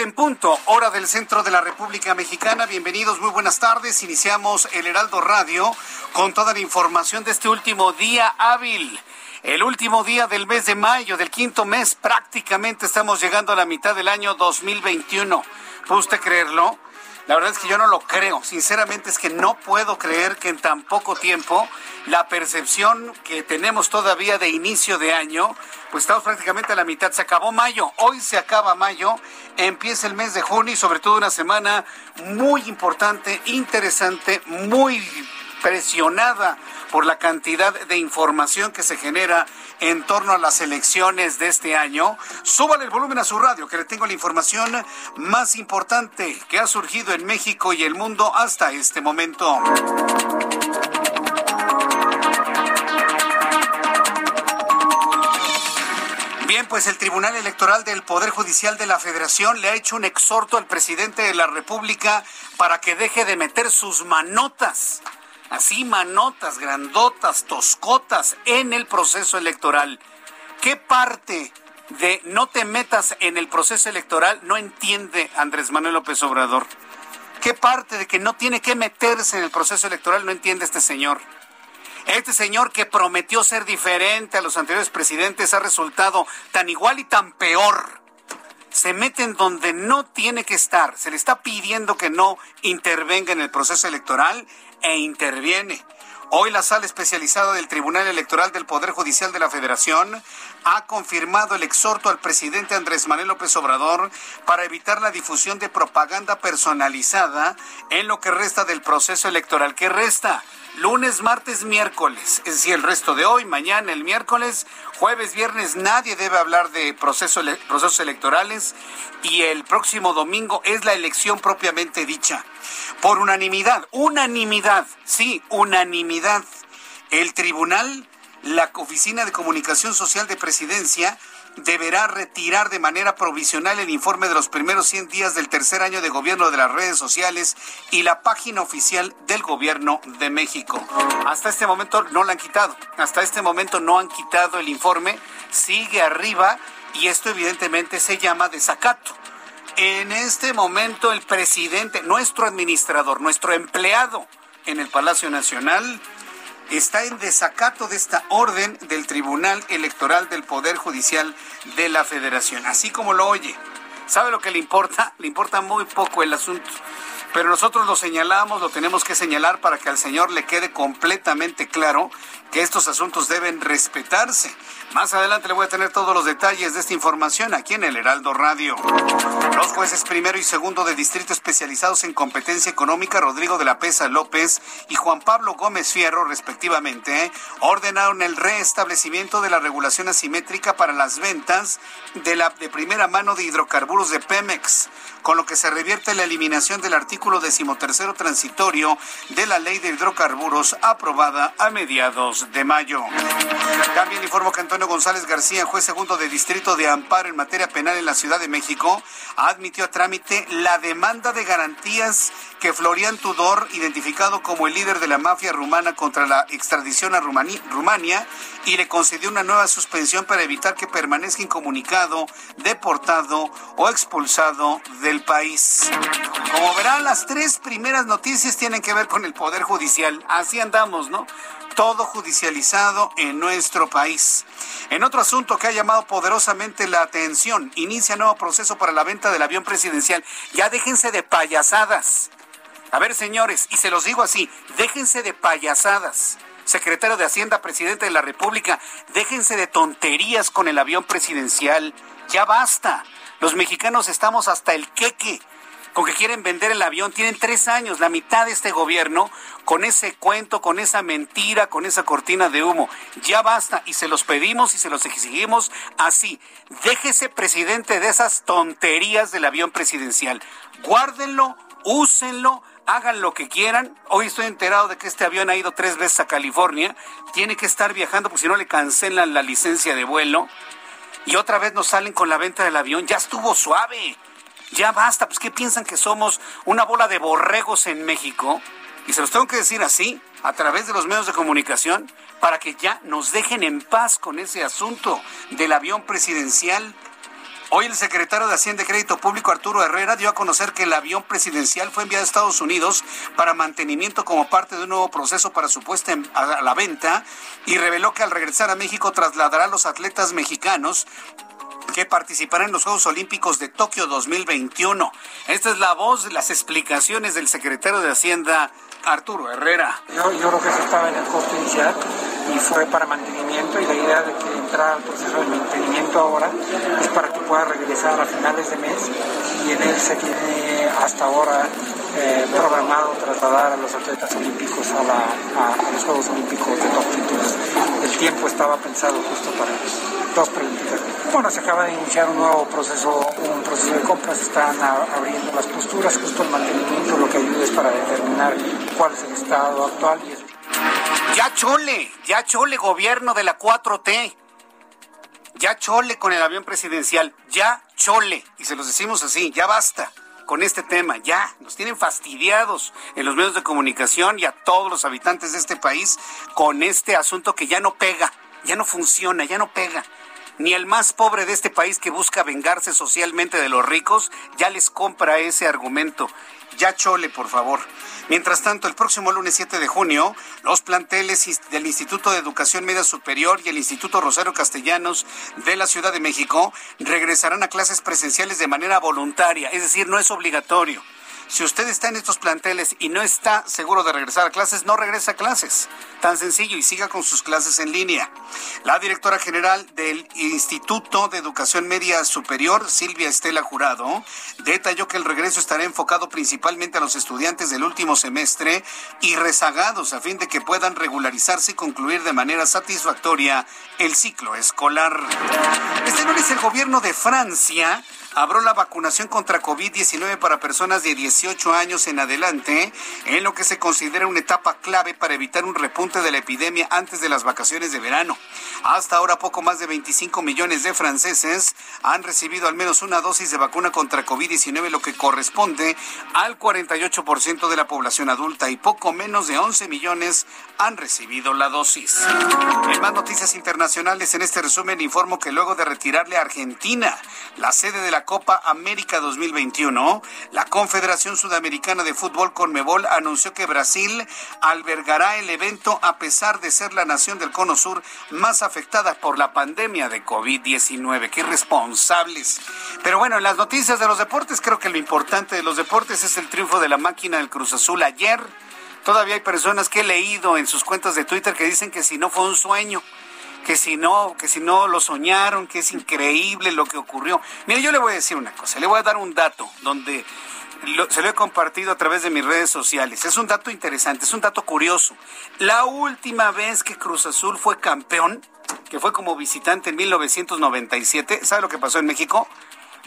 En punto, hora del centro de la República Mexicana. Bienvenidos, muy buenas tardes. Iniciamos el Heraldo Radio con toda la información de este último día hábil. El último día del mes de mayo, del quinto mes, prácticamente estamos llegando a la mitad del año 2021. ¿Puede usted creerlo? La verdad es que yo no lo creo. Sinceramente es que no puedo creer que en tan poco tiempo la percepción que tenemos todavía de inicio de año, pues estamos prácticamente a la mitad. Se acabó mayo, hoy se acaba mayo, empieza el mes de junio y sobre todo una semana muy importante, interesante, muy presionada por la cantidad de información que se genera en torno a las elecciones de este año. Súbale el volumen a su radio, que le tengo la información más importante que ha surgido en México y el mundo hasta este momento. Bien, pues el Tribunal Electoral del Poder Judicial de la Federación le ha hecho un exhorto al presidente de la República para que deje de meter sus manotas así manotas, grandotas, toscotas en el proceso electoral. ¿Qué parte de no te metas en el proceso electoral no entiende Andrés Manuel López Obrador? ¿Qué parte de que no tiene que meterse en el proceso electoral no entiende este señor? Este señor que prometió ser diferente a los anteriores presidentes ha resultado tan igual y tan peor. Se mete en donde no tiene que estar. Se le está pidiendo que no intervenga en el proceso electoral e interviene. Hoy la sala especializada del Tribunal Electoral del Poder Judicial de la Federación ha confirmado el exhorto al presidente Andrés Manuel López Obrador para evitar la difusión de propaganda personalizada en lo que resta del proceso electoral. ¿Qué resta? lunes, martes, miércoles. Es decir, el resto de hoy, mañana, el miércoles, jueves, viernes, nadie debe hablar de procesos electorales y el próximo domingo es la elección propiamente dicha. Por unanimidad, unanimidad, sí, unanimidad. El tribunal, la Oficina de Comunicación Social de Presidencia, deberá retirar de manera provisional el informe de los primeros 100 días del tercer año de gobierno de las redes sociales y la página oficial del gobierno de México. Hasta este momento no la han quitado. Hasta este momento no han quitado el informe. Sigue arriba y esto evidentemente se llama desacato. En este momento el presidente, nuestro administrador, nuestro empleado en el Palacio Nacional, está en desacato de esta orden del Tribunal Electoral del Poder Judicial de la Federación. Así como lo oye. ¿Sabe lo que le importa? Le importa muy poco el asunto. Pero nosotros lo señalamos, lo tenemos que señalar para que al señor le quede completamente claro que estos asuntos deben respetarse. Más adelante le voy a tener todos los detalles de esta información aquí en el Heraldo Radio. Los jueces primero y segundo de distrito especializados en competencia económica, Rodrigo de la Pesa López y Juan Pablo Gómez Fierro, respectivamente, ordenaron el restablecimiento de la regulación asimétrica para las ventas de la de primera mano de hidrocarburos de Pemex, con lo que se revierte la eliminación del artículo decimotercero transitorio de la ley de hidrocarburos aprobada a mediados de mayo. También informo que Antonio González García, juez segundo de Distrito de Amparo en materia penal en la Ciudad de México, admitió a trámite la demanda de garantías que Florian Tudor, identificado como el líder de la mafia rumana contra la extradición a Rumania, y le concedió una nueva suspensión para evitar que permanezca incomunicado, deportado o expulsado del país. Como verán, las tres primeras noticias tienen que ver con el Poder Judicial. Así andamos, ¿no? Todo judicializado en nuestro país. En otro asunto que ha llamado poderosamente la atención, inicia nuevo proceso para la venta del avión presidencial. Ya déjense de payasadas. A ver, señores, y se los digo así, déjense de payasadas. Secretario de Hacienda, presidente de la República, déjense de tonterías con el avión presidencial. Ya basta. Los mexicanos estamos hasta el queque con que quieren vender el avión. Tienen tres años, la mitad de este gobierno, con ese cuento, con esa mentira, con esa cortina de humo. Ya basta y se los pedimos y se los exigimos así. Déjese presidente de esas tonterías del avión presidencial. Guárdenlo, úsenlo, hagan lo que quieran. Hoy estoy enterado de que este avión ha ido tres veces a California. Tiene que estar viajando porque si no le cancelan la licencia de vuelo. Y otra vez nos salen con la venta del avión. Ya estuvo suave. Ya basta, pues ¿qué piensan que somos una bola de borregos en México? Y se los tengo que decir así, a través de los medios de comunicación, para que ya nos dejen en paz con ese asunto del avión presidencial. Hoy el secretario de Hacienda y Crédito Público, Arturo Herrera, dio a conocer que el avión presidencial fue enviado a Estados Unidos para mantenimiento como parte de un nuevo proceso para su puesta a la venta y reveló que al regresar a México trasladará a los atletas mexicanos que participará en los Juegos Olímpicos de Tokio 2021. Esta es la voz de las explicaciones del secretario de Hacienda, Arturo Herrera. Yo, yo creo que eso estaba en el costo inicial y fue para mantenimiento y la idea de que entrara al proceso de mantenimiento ahora es para que pueda regresar a finales de mes y en él se tiene hasta ahora eh, programado trasladar a los atletas olímpicos a, a, los Juegos Olímpicos de Tokio. Entonces el tiempo estaba pensado justo para dos preguntas. Bueno, se acaba de iniciar un nuevo proceso, un proceso de compras, están abriendo las posturas, justo el mantenimiento lo que ayuda es para determinar cuál es el estado actual. Y Ya chole, ya chole gobierno de la 4T. Ya chole con el avión presidencial, ya chole. Y se los decimos así, ya basta con este tema. Ya, nos tienen fastidiados en los medios de comunicación y a todos los habitantes de este país con este asunto que ya no pega, ya no funciona, ya no pega ni el más pobre de este país que busca vengarse socialmente de los ricos ya les compra ese argumento. Ya chole, por favor. Mientras tanto, el próximo lunes 7 de junio, los planteles del Instituto de Educación Media Superior y el Instituto Rosario Castellanos de la Ciudad de México regresarán a clases presenciales de manera voluntaria, es decir, no es obligatorio. Si usted está en estos planteles y no está seguro de regresar a clases, no regresa a clases. Tan sencillo y siga con sus clases en línea. La directora general del Instituto de Educación Media Superior, Silvia Estela Jurado, detalló que el regreso estará enfocado principalmente a los estudiantes del último semestre y rezagados a fin de que puedan regularizarse y concluir de manera satisfactoria el ciclo escolar. Este lunes el gobierno de Francia abrió la vacunación contra COVID-19 para personas de 18 años en adelante, en lo que se considera una etapa clave para evitar un repunte de la epidemia antes de las vacaciones de verano. Hasta ahora, poco más de 25 millones de franceses han recibido al menos una dosis de vacuna contra COVID-19, lo que corresponde al 48% de la población adulta y poco menos de 11 millones han recibido la dosis. En más noticias internacionales, en este resumen informo que luego de retirarle a Argentina la sede de la Copa América 2021, la Confederación Sudamericana de Fútbol Conmebol anunció que Brasil albergará el evento a pesar de ser la nación del Cono Sur más afectada por la pandemia de COVID-19. Qué responsables. Pero bueno, en las noticias de los deportes, creo que lo importante de los deportes es el triunfo de la máquina del Cruz Azul ayer. Todavía hay personas que he leído en sus cuentas de Twitter que dicen que si no fue un sueño que si no, que si no lo soñaron, que es increíble lo que ocurrió. Mire, yo le voy a decir una cosa, le voy a dar un dato donde se lo he compartido a través de mis redes sociales. Es un dato interesante, es un dato curioso. La última vez que Cruz Azul fue campeón, que fue como visitante en 1997, ¿sabe lo que pasó en México?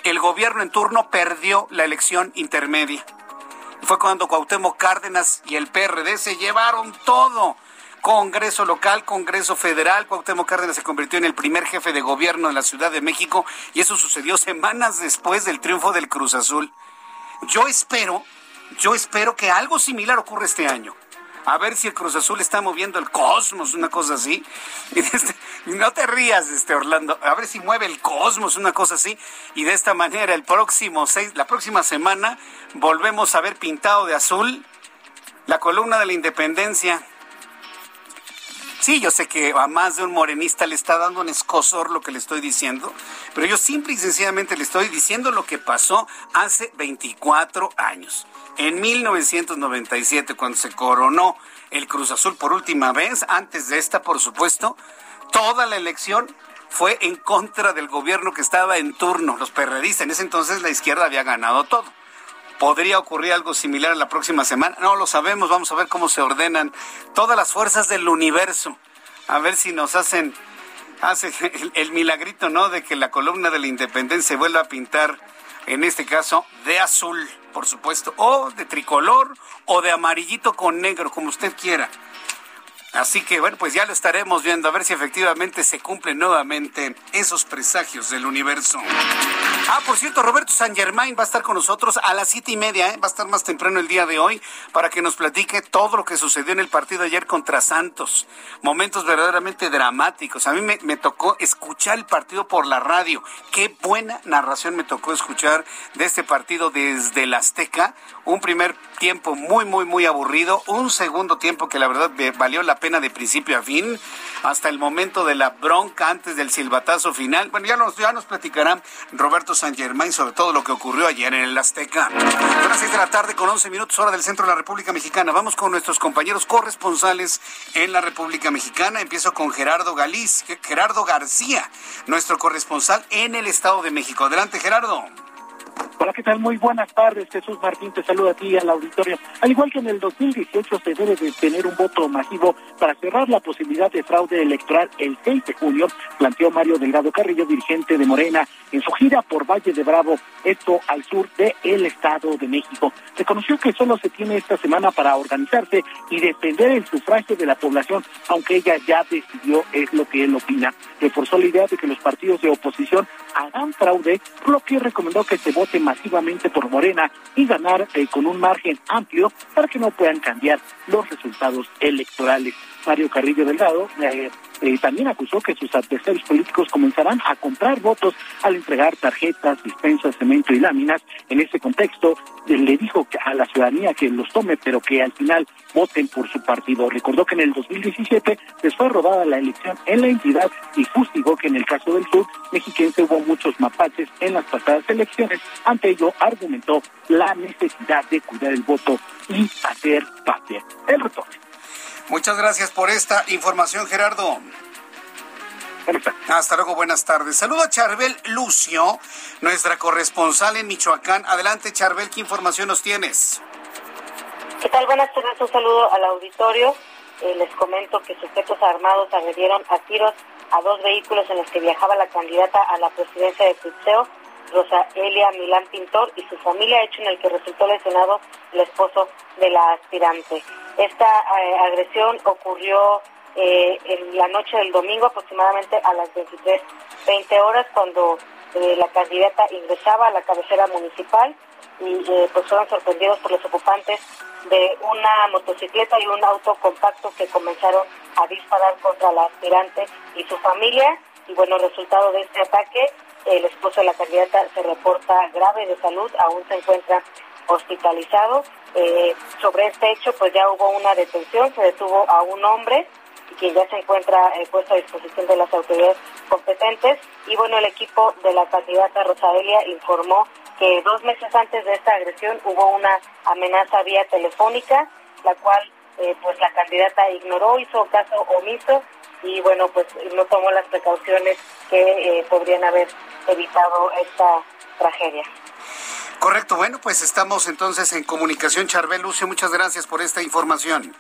El gobierno en turno perdió la elección intermedia. Fue cuando Cuauhtémoc Cárdenas y el PRD se llevaron todo. Congreso local, Congreso federal. Cuauhtémoc Cárdenas se convirtió en el primer jefe de gobierno de la Ciudad de México y eso sucedió semanas después del triunfo del Cruz Azul. Yo espero, yo espero que algo similar ocurra este año a ver si el Cruz Azul está moviendo el cosmos, una cosa así. Este, no te rías, este Orlando, a ver si mueve el cosmos, una cosa así. Y de esta manera, el próximo seis, la próxima semana, volvemos a ver pintado de azul la columna de la independencia. Sí, yo sé que a más de un morenista le está dando un escosor lo que le estoy diciendo, pero yo simple y sencillamente le estoy diciendo lo que pasó hace 24 años. En 1997, cuando se coronó el Cruz Azul por última vez, antes de esta, por supuesto, toda la elección fue en contra del gobierno que estaba en turno, los perredistas. En ese entonces la izquierda había ganado todo. ¿Podría ocurrir algo similar la próxima semana? No lo sabemos, vamos a ver cómo se ordenan todas las fuerzas del universo. A ver si nos hacen hace el, el milagrito, ¿no? De que la columna de la independencia vuelva a pintar, en este caso, de azul por supuesto, o de tricolor o de amarillito con negro, como usted quiera. Así que bueno, pues ya lo estaremos viendo a ver si efectivamente se cumplen nuevamente esos presagios del universo. Ah, por cierto, Roberto San Germain va a estar con nosotros a las siete y media, ¿eh? va a estar más temprano el día de hoy para que nos platique todo lo que sucedió en el partido ayer contra Santos. Momentos verdaderamente dramáticos. A mí me, tocó escuchar el partido por la radio. Qué buena narración me tocó escuchar de este partido desde el Azteca. Un primer tiempo muy, muy, muy aburrido. Un segundo tiempo que la verdad valió la pena de principio a fin, hasta el momento de la bronca antes del silbatazo final. Bueno, ya nos, ya nos platicará Roberto San Germain sobre todo lo que ocurrió ayer en el Azteca. Son las seis de la tarde con 11 minutos hora del centro de la República Mexicana. Vamos con nuestros compañeros corresponsales en la República Mexicana. Empiezo con Gerardo Galiz, Gerardo García, nuestro corresponsal en el Estado de México. Adelante, Gerardo. Hola, ¿qué tal? Muy buenas tardes. Jesús Martín te saluda a ti y al auditorio. Al igual que en el 2018 se debe de tener un voto masivo para cerrar la posibilidad de fraude electoral el 6 de julio, planteó Mario Delgado Carrillo, dirigente de Morena, en su gira por Valle de Bravo, esto al sur del el Estado de México. Reconoció que solo se tiene esta semana para organizarse y defender el sufragio de la población, aunque ella ya decidió, es lo que él opina. Reforzó la idea de que los partidos de oposición harán fraude, por lo que recomendó que se vote masivamente por Morena y ganar eh, con un margen amplio para que no puedan cambiar los resultados electorales. Mario Carrillo Delgado eh, eh, también acusó que sus adversarios políticos comenzarán a comprar votos al entregar tarjetas, dispensas, cemento y láminas. En ese contexto, eh, le dijo a la ciudadanía que los tome, pero que al final voten por su partido. Recordó que en el 2017 les fue robada la elección en la entidad y fustigó que en el caso del sur mexiquense hubo muchos mapaches en las pasadas elecciones. Ante ello, argumentó la necesidad de cuidar el voto y hacer patria. El retorno. Muchas gracias por esta información, Gerardo. Hasta luego, buenas tardes. Saludo a Charbel Lucio, nuestra corresponsal en Michoacán. Adelante, Charbel, ¿qué información nos tienes? ¿Qué tal? Buenas tardes, un saludo al auditorio. Eh, les comento que sujetos armados agredieron a tiros a dos vehículos en los que viajaba la candidata a la presidencia de Tuxeo, Rosa Elia Milán Pintor, y su familia, hecho en el que resultó lesionado el esposo de la aspirante. Esta eh, agresión ocurrió eh, en la noche del domingo aproximadamente a las 23.20 horas cuando eh, la candidata ingresaba a la cabecera municipal y pues fueron sorprendidos por los ocupantes de una motocicleta y un auto compacto que comenzaron a disparar contra la aspirante y su familia. Y bueno, resultado de este ataque el esposo de la candidata se reporta grave de salud, aún se encuentra hospitalizado. Eh, sobre este hecho, pues ya hubo una detención, se detuvo a un hombre quien ya se encuentra eh, puesto a disposición de las autoridades competentes. Y bueno, el equipo de la candidata Rosaelia informó que dos meses antes de esta agresión hubo una amenaza vía telefónica, la cual eh, pues la candidata ignoró, hizo caso omiso y bueno, pues no tomó las precauciones que eh, podrían haber evitado esta tragedia. Correcto, bueno, pues estamos entonces en comunicación. Charbel Lucio, muchas gracias por esta información.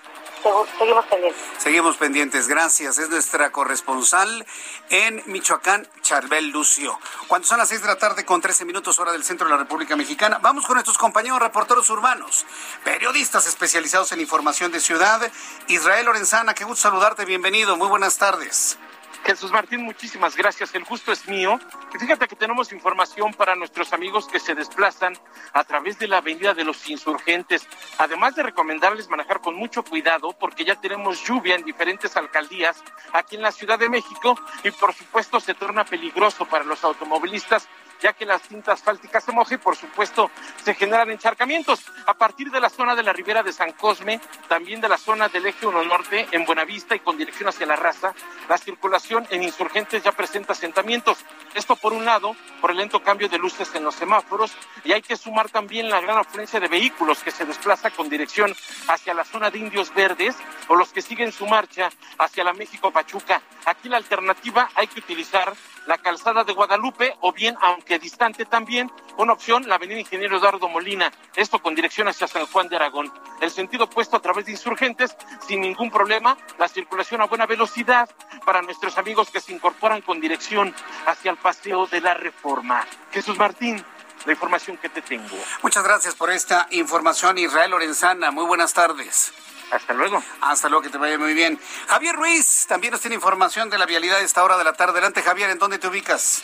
seguimos pendientes. Seguimos pendientes, gracias. Es nuestra corresponsal en Michoacán, Charbel Lucio. Cuando son las seis de la tarde con 13 minutos hora del centro de la República Mexicana, vamos con nuestros compañeros reporteros urbanos, periodistas especializados en información de ciudad. Israel Lorenzana, qué gusto saludarte, bienvenido, muy buenas tardes. Jesús Martín, muchísimas gracias. El gusto es mío. fíjate que tenemos información para nuestros amigos que se desplazan a través de la Avenida de los Insurgentes. Además de recomendarles manejar con mucho cuidado porque ya tenemos lluvia en diferentes alcaldías aquí en la Ciudad de México y por supuesto se torna peligroso para los automovilistas ya que la cinta asfáltica se moja y por supuesto se generan encharcamientos. A partir de la zona de la ribera de San Cosme, también de la zona del eje 1 norte, en Buenavista y con dirección hacia la raza, la circulación en insurgentes ya presenta asentamientos. Esto por un lado, por el lento cambio de luces en los semáforos, y hay que sumar también la gran afluencia de vehículos que se desplaza con dirección hacia la zona de Indios Verdes o los que siguen su marcha hacia la México Pachuca. Aquí la alternativa hay que utilizar la calzada de Guadalupe o bien, aunque distante también, una opción, la avenida Ingeniero Eduardo Molina, esto con dirección hacia San Juan de Aragón. El sentido opuesto a través de insurgentes, sin ningún problema, la circulación a buena velocidad para nuestros amigos que se incorporan con dirección hacia el paseo de la reforma. Jesús Martín, la información que te tengo. Muchas gracias por esta información, Israel Lorenzana. Muy buenas tardes. Hasta luego. Hasta luego, que te vaya muy bien. Javier Ruiz también nos tiene información de la vialidad de esta hora de la tarde. Adelante, Javier, ¿en dónde te ubicas?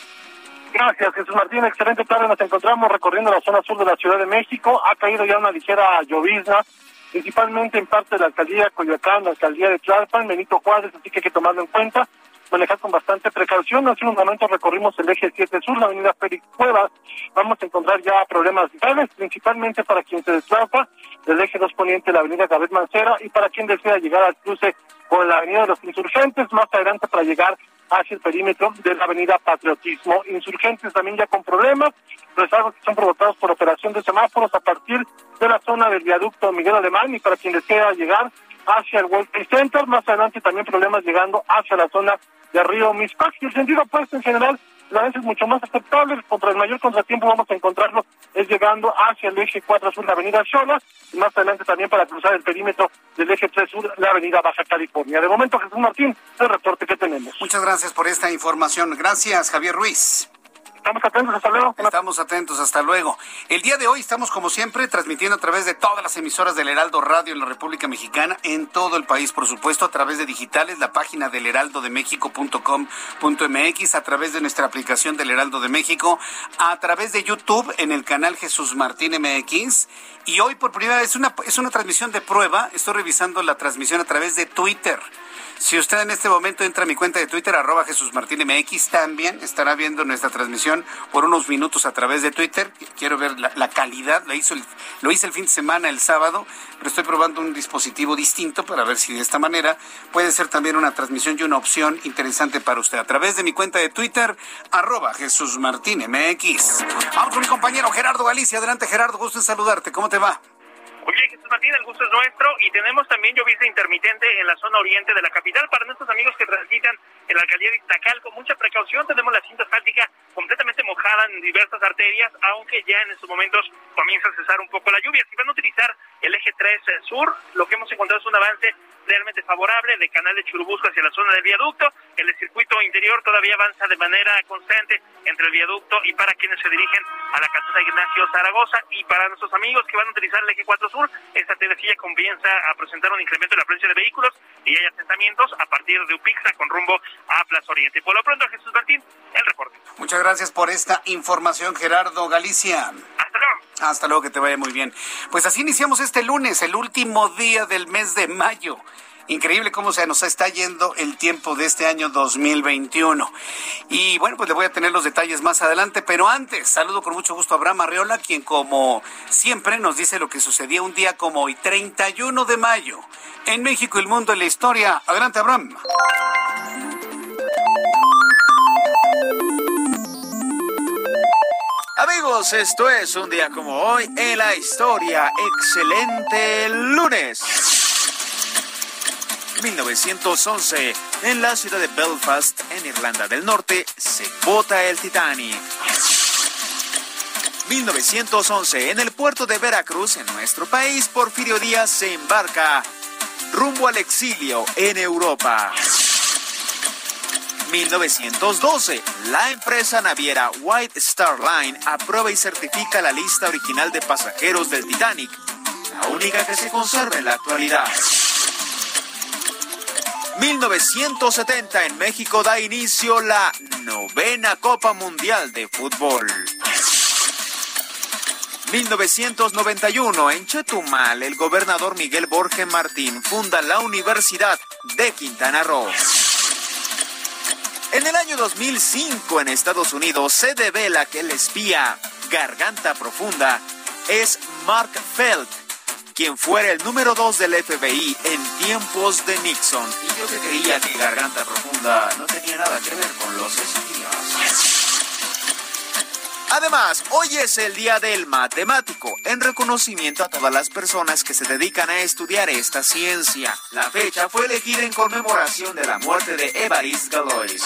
Gracias, Jesús Martín. Excelente tarde. Nos encontramos recorriendo la zona sur de la Ciudad de México. Ha caído ya una ligera llovizna, principalmente en parte de la alcaldía de Coyoacán, la alcaldía de Tlalpan, Benito Juárez, así que hay que tomarlo en cuenta manejar con bastante precaución. Hace un momento recorrimos el eje 7 sur, la avenida Félix Cuevas. Vamos a encontrar ya problemas graves, principalmente para quien se desplaza del eje 2 poniente, la avenida Gabriel Mancera, y para quien desea llegar al cruce con la avenida de los Insurgentes, más adelante para llegar hacia el perímetro de la avenida Patriotismo. Insurgentes también ya con problemas, rezagos que son provocados por operación de semáforos a partir de la zona del viaducto Miguel Alemán y para quien desea llegar hacia el World Trade Center, más adelante también problemas llegando hacia la zona de Río Mispac. Y el sentido opuesto en general, es mucho más aceptable. Contra el mayor contratiempo vamos a encontrarlo es llegando hacia el eje 4 sur, la avenida Xola, y más adelante también para cruzar el perímetro del eje 3 sur, la avenida Baja California. De momento, Jesús Martín, el reporte que tenemos. Muchas gracias por esta información. Gracias, Javier Ruiz. Estamos atentos, hasta luego. Estamos atentos, hasta luego. El día de hoy estamos, como siempre, transmitiendo a través de todas las emisoras del Heraldo Radio en la República Mexicana, en todo el país, por supuesto, a través de digitales, la página del heraldodemexico.com.mx, a través de nuestra aplicación del Heraldo de México, a través de YouTube en el canal Jesús Martín MX. Y hoy, por primera vez, una, es una transmisión de prueba. Estoy revisando la transmisión a través de Twitter. Si usted en este momento entra a mi cuenta de Twitter, arroba Jesús Martín MX, también estará viendo nuestra transmisión por unos minutos a través de Twitter. Quiero ver la, calidad, lo, hizo lo hice el fin de semana, el sábado, pero estoy probando un dispositivo distinto para ver si de esta manera puede ser también una transmisión y una opción interesante para usted. A través de mi cuenta de Twitter, arroba Jesús Martín MX. Vamos con mi compañero Gerardo Galicia. Adelante Gerardo, gusto en saludarte. ¿Cómo te va? Bien, Jesús Martín, el gusto es nuestro y tenemos también llovizna intermitente en la zona oriente de la capital para nuestros amigos que transitan en la alcaldía de Iztacal con mucha precaución. Tenemos la cinta asfáltica completamente mojada en diversas arterias, aunque ya en estos momentos comienza a cesar un poco la lluvia. Si van a utilizar el eje 3 eh, sur, lo que hemos encontrado es un avance realmente favorable de canal de Churubusco hacia la zona del viaducto. El circuito interior todavía avanza de manera constante entre el viaducto y para quienes se dirigen a la calzada Ignacio Zaragoza y para nuestros amigos que van a utilizar el eje 4 sur, esta travesía comienza a presentar un incremento de la presencia de vehículos y hay asentamientos a partir de Upixa con rumbo a Plaza Oriente. Por lo pronto, Jesús Martín, el reporte. Muchas gracias por esta información, Gerardo Galicia. Hasta luego. Hasta luego, que te vaya muy bien. Pues así iniciamos este lunes, el último día del mes de mayo. Increíble cómo se nos está yendo el tiempo de este año 2021. Y bueno, pues le voy a tener los detalles más adelante, pero antes saludo con mucho gusto a Abraham Arreola, quien como siempre nos dice lo que sucedía un día como hoy, 31 de mayo, en México y el mundo en la historia. Adelante, Abraham. Amigos, esto es un día como hoy en la historia. Excelente lunes. 1911, en la ciudad de Belfast, en Irlanda del Norte, se bota el Titanic. 1911, en el puerto de Veracruz, en nuestro país, Porfirio Díaz se embarca rumbo al exilio en Europa. 1912, la empresa naviera White Star Line aprueba y certifica la lista original de pasajeros del Titanic, la única que se conserva en la actualidad. 1970 en México da inicio la novena Copa Mundial de Fútbol. 1991 en Chetumal el gobernador Miguel Borges Martín funda la Universidad de Quintana Roo. En el año 2005 en Estados Unidos se devela que el espía Garganta Profunda es Mark Felt, quien fuera el número dos del FBI en tiempos de Nixon. Y yo que creía que Garganta Profunda no tenía nada que ver con los espías. Además, hoy es el Día del Matemático, en reconocimiento a todas las personas que se dedican a estudiar esta ciencia. La fecha fue elegida en conmemoración de la muerte de Évariste Galois.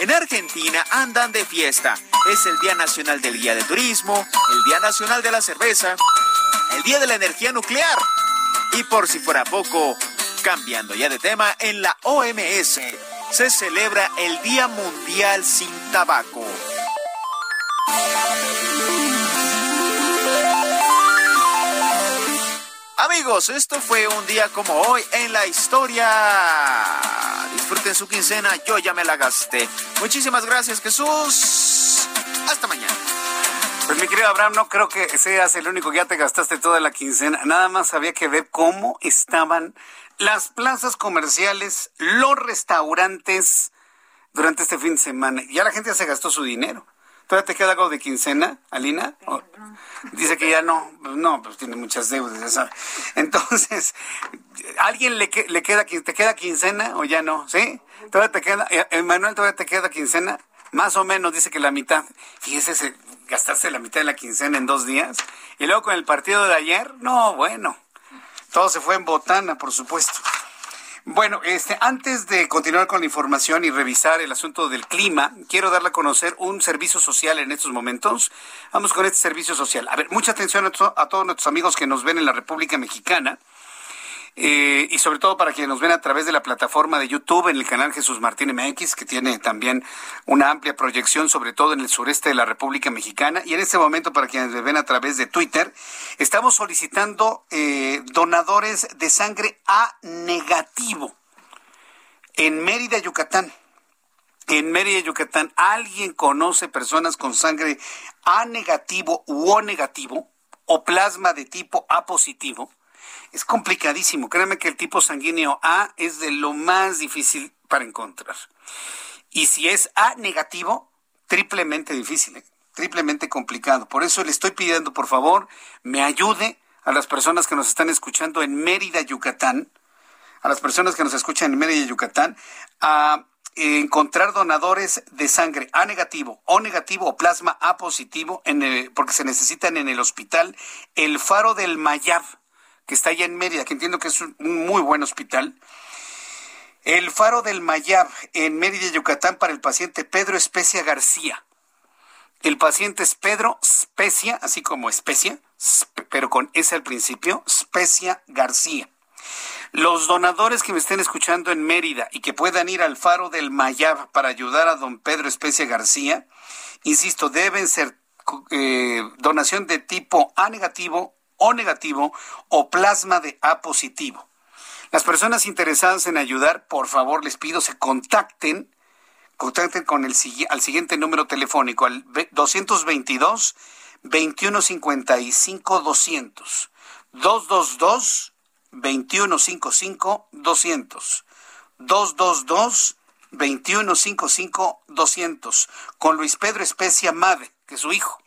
En Argentina andan de fiesta. Es el Día Nacional del Guía de Turismo, el Día Nacional de la Cerveza, el Día de la Energía Nuclear. Y por si fuera poco, cambiando ya de tema, en la OMS se celebra el Día Mundial sin Tabaco. Amigos, esto fue un día como hoy en la historia. Disfruten su quincena, yo ya me la gasté. Muchísimas gracias Jesús. Hasta mañana. Pues mi querido Abraham, no creo que seas el único que ya te gastaste toda la quincena. Nada más había que ver cómo estaban las plazas comerciales, los restaurantes durante este fin de semana. Ya la gente se gastó su dinero. ¿Todavía te queda algo de quincena, Alina? dice que ya no. No, pues tiene muchas deudas, ya sabes. Entonces, ¿alguien le, le queda, te queda quincena o ya no? ¿Sí? ¿Todavía te queda, Emanuel, todavía te queda quincena? Más o menos, dice que la mitad. Fíjese, gastarse la mitad de la quincena en dos días. Y luego con el partido de ayer, no, bueno. Todo se fue en botana, por supuesto. Bueno, este, antes de continuar con la información y revisar el asunto del clima, quiero darle a conocer un servicio social en estos momentos. Vamos con este servicio social. A ver, mucha atención a, a todos nuestros amigos que nos ven en la República Mexicana. Eh, y sobre todo para quienes nos ven a través de la plataforma de YouTube en el canal Jesús Martín MX, que tiene también una amplia proyección, sobre todo en el sureste de la República Mexicana. Y en este momento, para quienes me ven a través de Twitter, estamos solicitando eh, donadores de sangre A negativo en Mérida, Yucatán. En Mérida, Yucatán, ¿alguien conoce personas con sangre A negativo u O negativo o plasma de tipo A positivo? Es complicadísimo. Créanme que el tipo sanguíneo A es de lo más difícil para encontrar. Y si es A negativo, triplemente difícil, ¿eh? triplemente complicado. Por eso le estoy pidiendo, por favor, me ayude a las personas que nos están escuchando en Mérida, Yucatán, a las personas que nos escuchan en Mérida, Yucatán, a encontrar donadores de sangre A negativo, O negativo o plasma A positivo, en porque se necesitan en el hospital El Faro del Mayab que está allá en Mérida, que entiendo que es un muy buen hospital. El Faro del Mayab en Mérida, Yucatán, para el paciente Pedro Especia García. El paciente es Pedro Especia, así como especia, pero con S al principio, Especia García. Los donadores que me estén escuchando en Mérida y que puedan ir al Faro del Mayab para ayudar a don Pedro Especia García, insisto, deben ser eh, donación de tipo A negativo o negativo o plasma de A positivo. Las personas interesadas en ayudar, por favor, les pido se contacten, contacten con el al siguiente número telefónico, al 222 2155 200. 222 2155 200. 222 2155 200 con Luis Pedro Especia Made, que es su hijo.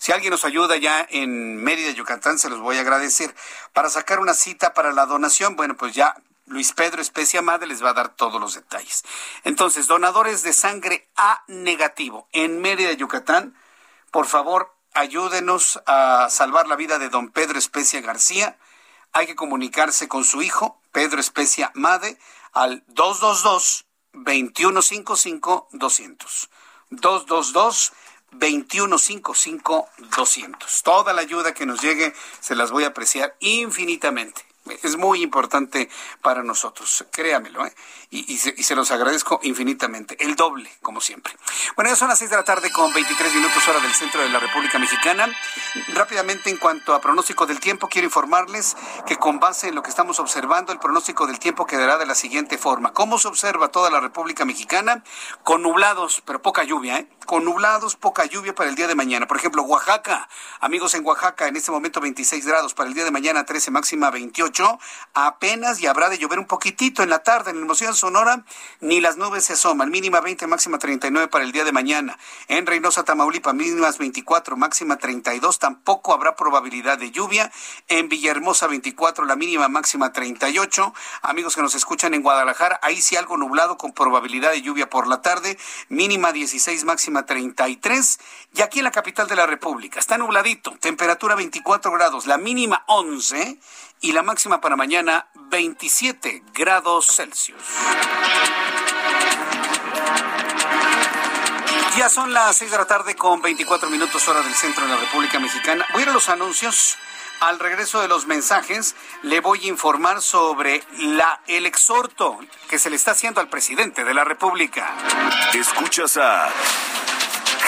Si alguien nos ayuda ya en Mérida, Yucatán, se los voy a agradecer. Para sacar una cita para la donación, bueno, pues ya Luis Pedro Especia Madre les va a dar todos los detalles. Entonces, donadores de sangre A negativo en Mérida, Yucatán, por favor, ayúdenos a salvar la vida de don Pedro Especia García. Hay que comunicarse con su hijo, Pedro Especia Made, al 222 2155 200. 222 200 Toda la ayuda que nos llegue se las voy a apreciar infinitamente. Es muy importante para nosotros, créamelo, ¿eh? y, se, los agradezco infinitamente, el doble, como siempre. Bueno, ya son las 6 de la tarde con 23 minutos hora del centro de la República Mexicana. Rápidamente, en cuanto a pronóstico del tiempo, quiero informarles que con base en lo que estamos observando, el pronóstico del tiempo quedará de la siguiente forma. ¿Cómo se observa toda la República Mexicana? Con nublados, pero poca lluvia, ¿eh? Con nublados, poca lluvia para el día de mañana. Por ejemplo, Oaxaca, amigos en Oaxaca, en este momento 26 grados, para el día de mañana 13, máxima 28 apenas y habrá de llover un poquitito en la tarde en el Sonora, ni las nubes se asoman, mínima 20, máxima 39 para el día de mañana. En Reynosa, Tamaulipas, mínimas 24, máxima 32, tampoco habrá probabilidad de lluvia. En Villahermosa, 24, la mínima máxima 38. Amigos que nos escuchan en Guadalajara, ahí sí algo nublado con probabilidad de lluvia por la tarde, mínima 16, máxima 33. Y aquí en la capital de la República, está nubladito, temperatura 24 grados, la mínima 11 y la máxima para mañana 27 grados Celsius. Ya son las 6 de la tarde con 24 minutos hora del centro de la República Mexicana. Voy a ir a los anuncios. Al regreso de los mensajes, le voy a informar sobre la, el exhorto que se le está haciendo al presidente de la República. Escuchas a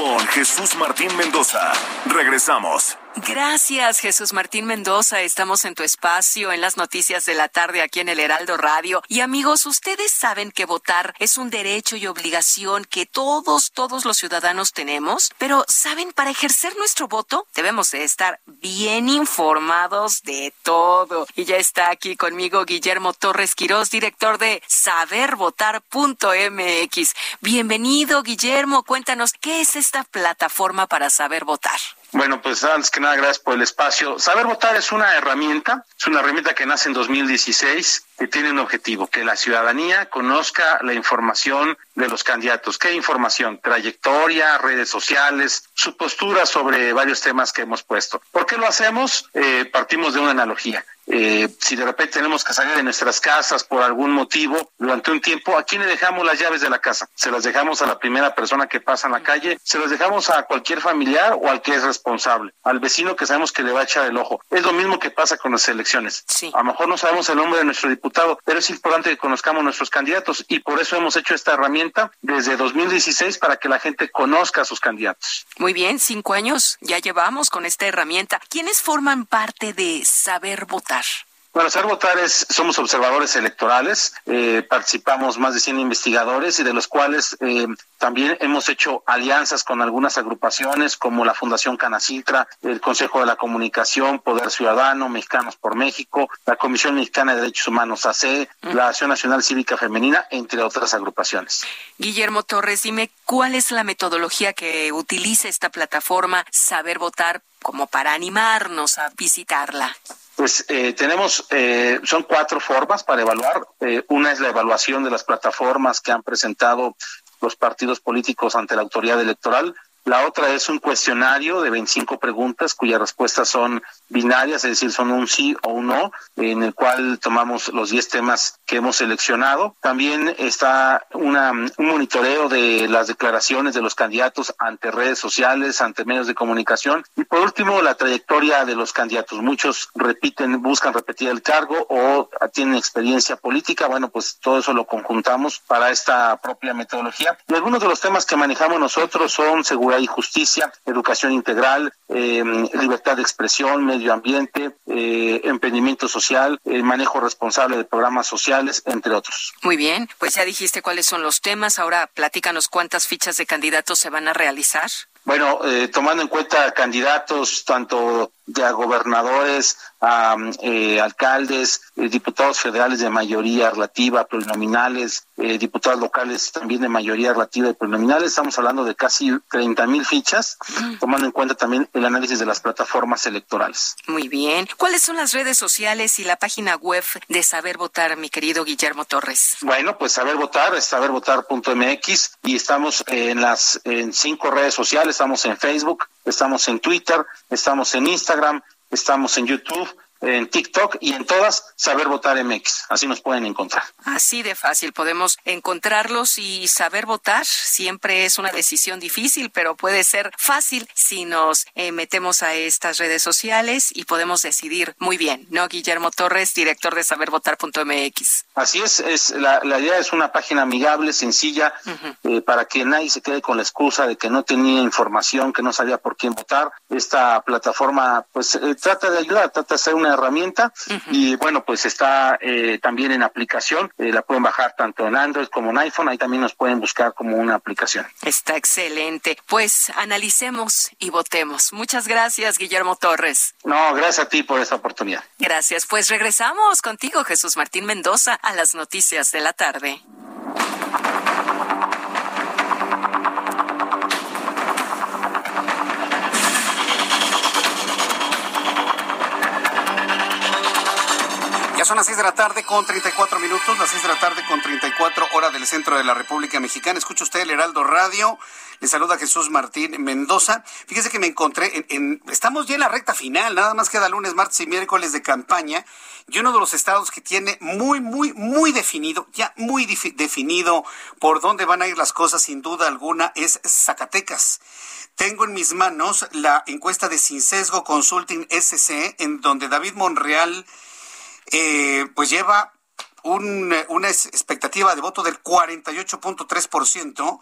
Con Jesús Martín Mendoza. Regresamos. Gracias, Jesús Martín Mendoza. Estamos en tu espacio en las noticias de la tarde aquí en el Heraldo Radio. Y amigos, ustedes saben que votar es un derecho y obligación que todos, todos los ciudadanos tenemos, pero saben, para ejercer nuestro voto debemos de estar bien informados de todo. Y ya está aquí conmigo Guillermo Torres Quirós, director de sabervotar.mx. Bienvenido, Guillermo. Cuéntanos, ¿qué es esta plataforma para saber votar? Bueno, pues antes que nada, gracias por el espacio. Saber votar es una herramienta, es una herramienta que nace en 2016, que tiene un objetivo, que la ciudadanía conozca la información de los candidatos. ¿Qué información? Trayectoria, redes sociales, su postura sobre varios temas que hemos puesto. ¿Por qué lo hacemos? Eh, partimos de una analogía. Eh, si de repente tenemos que salir de nuestras casas por algún motivo durante un tiempo, ¿a quién le dejamos las llaves de la casa? ¿Se las dejamos a la primera persona que pasa en la calle? ¿Se las dejamos a cualquier familiar o al que es responsable? Al vecino que sabemos que le va a echar el ojo. Es lo mismo que pasa con las elecciones. A lo mejor no sabemos el nombre de nuestro diputado, pero es importante que conozcamos nuestros candidatos y por eso hemos hecho esta herramienta desde 2016 para que la gente conozca a sus candidatos. Muy bien, cinco años ya llevamos con esta herramienta. ¿Quiénes forman parte de Saber Votar? Bueno, Ser Votar es, somos observadores electorales, eh, participamos más de 100 investigadores y de los cuales eh, también hemos hecho alianzas con algunas agrupaciones como la Fundación Canacitra, el Consejo de la Comunicación, Poder Ciudadano, Mexicanos por México, la Comisión Mexicana de Derechos Humanos AC, la Acción Nacional Cívica Femenina, entre otras agrupaciones. Guillermo Torres, dime cuál es la metodología que utiliza esta plataforma Saber Votar como para animarnos a visitarla. Pues eh, tenemos, eh, son cuatro formas para evaluar. Eh, una es la evaluación de las plataformas que han presentado los partidos políticos ante la autoridad electoral. La otra es un cuestionario de 25 preguntas cuyas respuestas son binarias, es decir, son un sí o un no, en el cual tomamos los 10 temas que hemos seleccionado. También está una, un monitoreo de las declaraciones de los candidatos ante redes sociales, ante medios de comunicación. Y por último, la trayectoria de los candidatos. Muchos repiten, buscan repetir el cargo o tienen experiencia política. Bueno, pues todo eso lo conjuntamos para esta propia metodología. Y algunos de los temas que manejamos nosotros son seguridad y justicia, educación integral, eh, libertad de expresión, medio ambiente, eh, emprendimiento social, el manejo responsable de programas sociales, entre otros. Muy bien, pues ya dijiste cuáles son los temas. Ahora platícanos cuántas fichas de candidatos se van a realizar. Bueno, eh, tomando en cuenta candidatos tanto de a gobernadores, a eh, alcaldes, eh, diputados federales de mayoría relativa, plurinominales, diputados locales también de mayoría relativa y plurinominales. Estamos hablando de casi 30 mil fichas, tomando en cuenta también el análisis de las plataformas electorales. Muy bien. ¿Cuáles son las redes sociales y la página web de Saber Votar, mi querido Guillermo Torres? Bueno, pues Saber Votar es sabervotar.mx y estamos en las en cinco redes sociales estamos en Facebook, estamos en Twitter, estamos en Instagram, estamos en YouTube en TikTok y en todas Saber Votar MX. Así nos pueden encontrar. Así de fácil podemos encontrarlos y saber votar. Siempre es una decisión difícil, pero puede ser fácil si nos eh, metemos a estas redes sociales y podemos decidir muy bien. ¿No, Guillermo Torres, director de sabervotar.mx? Así es, es la, idea es una página amigable, sencilla, eh, para que nadie se quede con la excusa de que no tenía información, que no sabía por quién votar. Esta plataforma, pues, eh, trata de ayudar, trata de ser una herramienta y bueno, pues está eh, también en aplicación, eh, la pueden bajar tanto en Android como en iPhone, ahí también nos pueden buscar como una aplicación. Está excelente. Pues analicemos y votemos. Muchas gracias, Guillermo Torres. No, gracias a ti por esta oportunidad. Gracias. Pues regresamos contigo, Jesús Martín Mendoza, a las noticias de la tarde. Son las 6 de la tarde con 34 minutos, las 6 de la tarde con 34 horas del centro de la República Mexicana. Escucha usted el Heraldo Radio. Le saluda Jesús Martín Mendoza. Fíjese que me encontré en, estamos ya en la recta final, nada más queda lunes, martes y miércoles de campaña. Y uno de los estados que tiene muy, muy, muy definido, ya muy definido por dónde van a ir las cosas, sin duda alguna, es Zacatecas. Tengo en mis manos la encuesta de Sin Sesgo Consulting SC, en donde David Monreal eh, pues lleva una expectativa de voto del 48.3%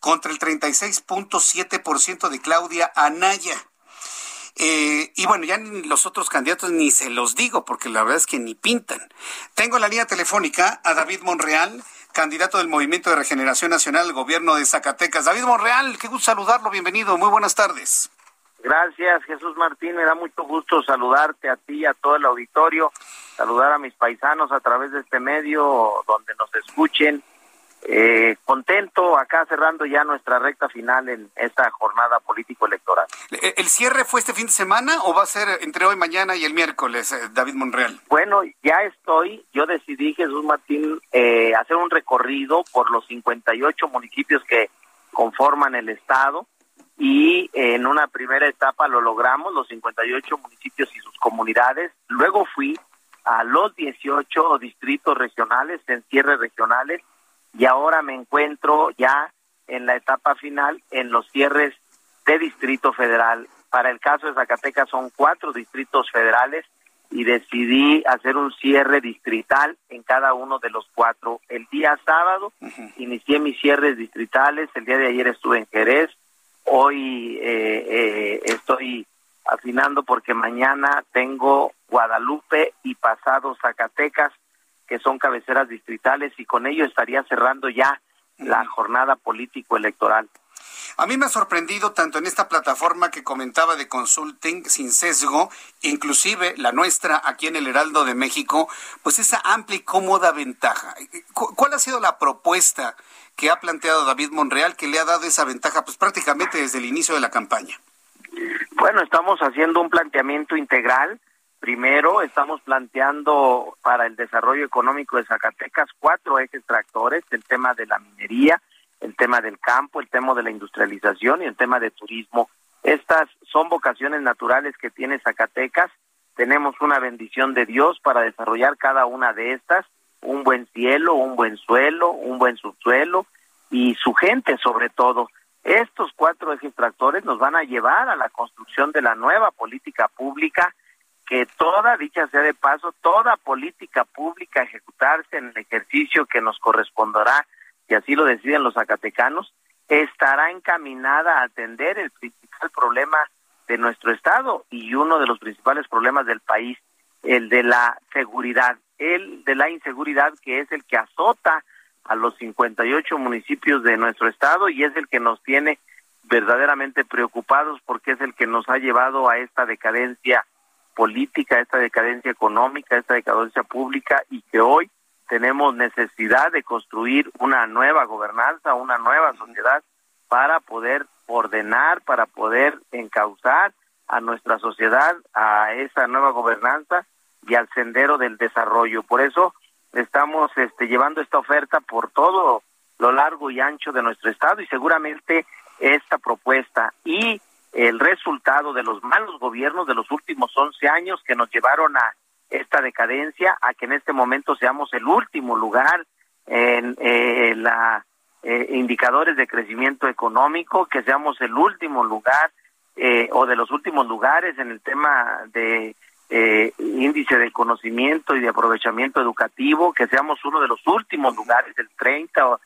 contra el 36.7% de Claudia Anaya. Eh, y bueno, ya los otros candidatos ni se los digo, porque la verdad es que ni pintan. Tengo en la línea telefónica a David Monreal, candidato del Movimiento de Regeneración Nacional al gobierno de Zacatecas. David Monreal, qué gusto saludarlo, bienvenido, muy buenas tardes. Gracias, Jesús Martín. Me da mucho gusto saludarte a ti, a todo el auditorio, saludar a mis paisanos a través de este medio donde nos escuchen. Eh, contento acá cerrando ya nuestra recta final en esta jornada político-electoral. ¿El cierre fue este fin de semana o va a ser entre hoy, mañana y el miércoles, eh, David Monreal? Bueno, ya estoy, yo decidí, Jesús Martín, eh, hacer un recorrido por los 58 municipios que conforman el Estado y en una primera etapa lo logramos, los 58 municipios y sus comunidades. Luego fui a los 18 distritos regionales, en cierres regionales, y ahora me encuentro ya en la etapa final en los cierres de distrito federal. Para el caso de Zacatecas son cuatro distritos federales y decidí hacer un cierre distrital en cada uno de los cuatro. El día sábado inicié mis cierres distritales, el día de ayer estuve en Jerez, Hoy eh, eh, estoy afinando porque mañana tengo Guadalupe y pasado Zacatecas, que son cabeceras distritales, y con ello estaría cerrando ya la jornada político-electoral. A mí me ha sorprendido tanto en esta plataforma que comentaba de consulting sin sesgo, inclusive la nuestra aquí en el Heraldo de México, pues esa amplia y cómoda ventaja. ¿Cuál ha sido la propuesta que ha planteado David Monreal que le ha dado esa ventaja pues prácticamente desde el inicio de la campaña? Bueno, estamos haciendo un planteamiento integral. Primero, estamos planteando para el desarrollo económico de Zacatecas cuatro ejes tractores, el tema de la minería, el tema del campo, el tema de la industrialización y el tema de turismo. Estas son vocaciones naturales que tiene Zacatecas. Tenemos una bendición de Dios para desarrollar cada una de estas, un buen cielo, un buen suelo, un buen subsuelo y su gente sobre todo. Estos cuatro ejes tractores nos van a llevar a la construcción de la nueva política pública que toda, dicha sea de paso, toda política pública ejecutarse en el ejercicio que nos corresponderá y así lo deciden los zacatecanos, estará encaminada a atender el principal problema de nuestro Estado y uno de los principales problemas del país, el de la seguridad, el de la inseguridad que es el que azota a los 58 municipios de nuestro Estado y es el que nos tiene verdaderamente preocupados porque es el que nos ha llevado a esta decadencia política, a esta decadencia económica, a esta decadencia pública y que hoy tenemos necesidad de construir una nueva gobernanza, una nueva sociedad para poder ordenar, para poder encauzar a nuestra sociedad a esa nueva gobernanza y al sendero del desarrollo. Por eso estamos este, llevando esta oferta por todo lo largo y ancho de nuestro estado y seguramente esta propuesta y el resultado de los malos gobiernos de los últimos 11 años que nos llevaron a esta decadencia, a que en este momento seamos el último lugar en eh, la eh, indicadores de crecimiento económico, que seamos el último lugar eh, o de los últimos lugares en el tema de eh, índice de conocimiento y de aprovechamiento educativo, que seamos uno de los últimos lugares, del 30 o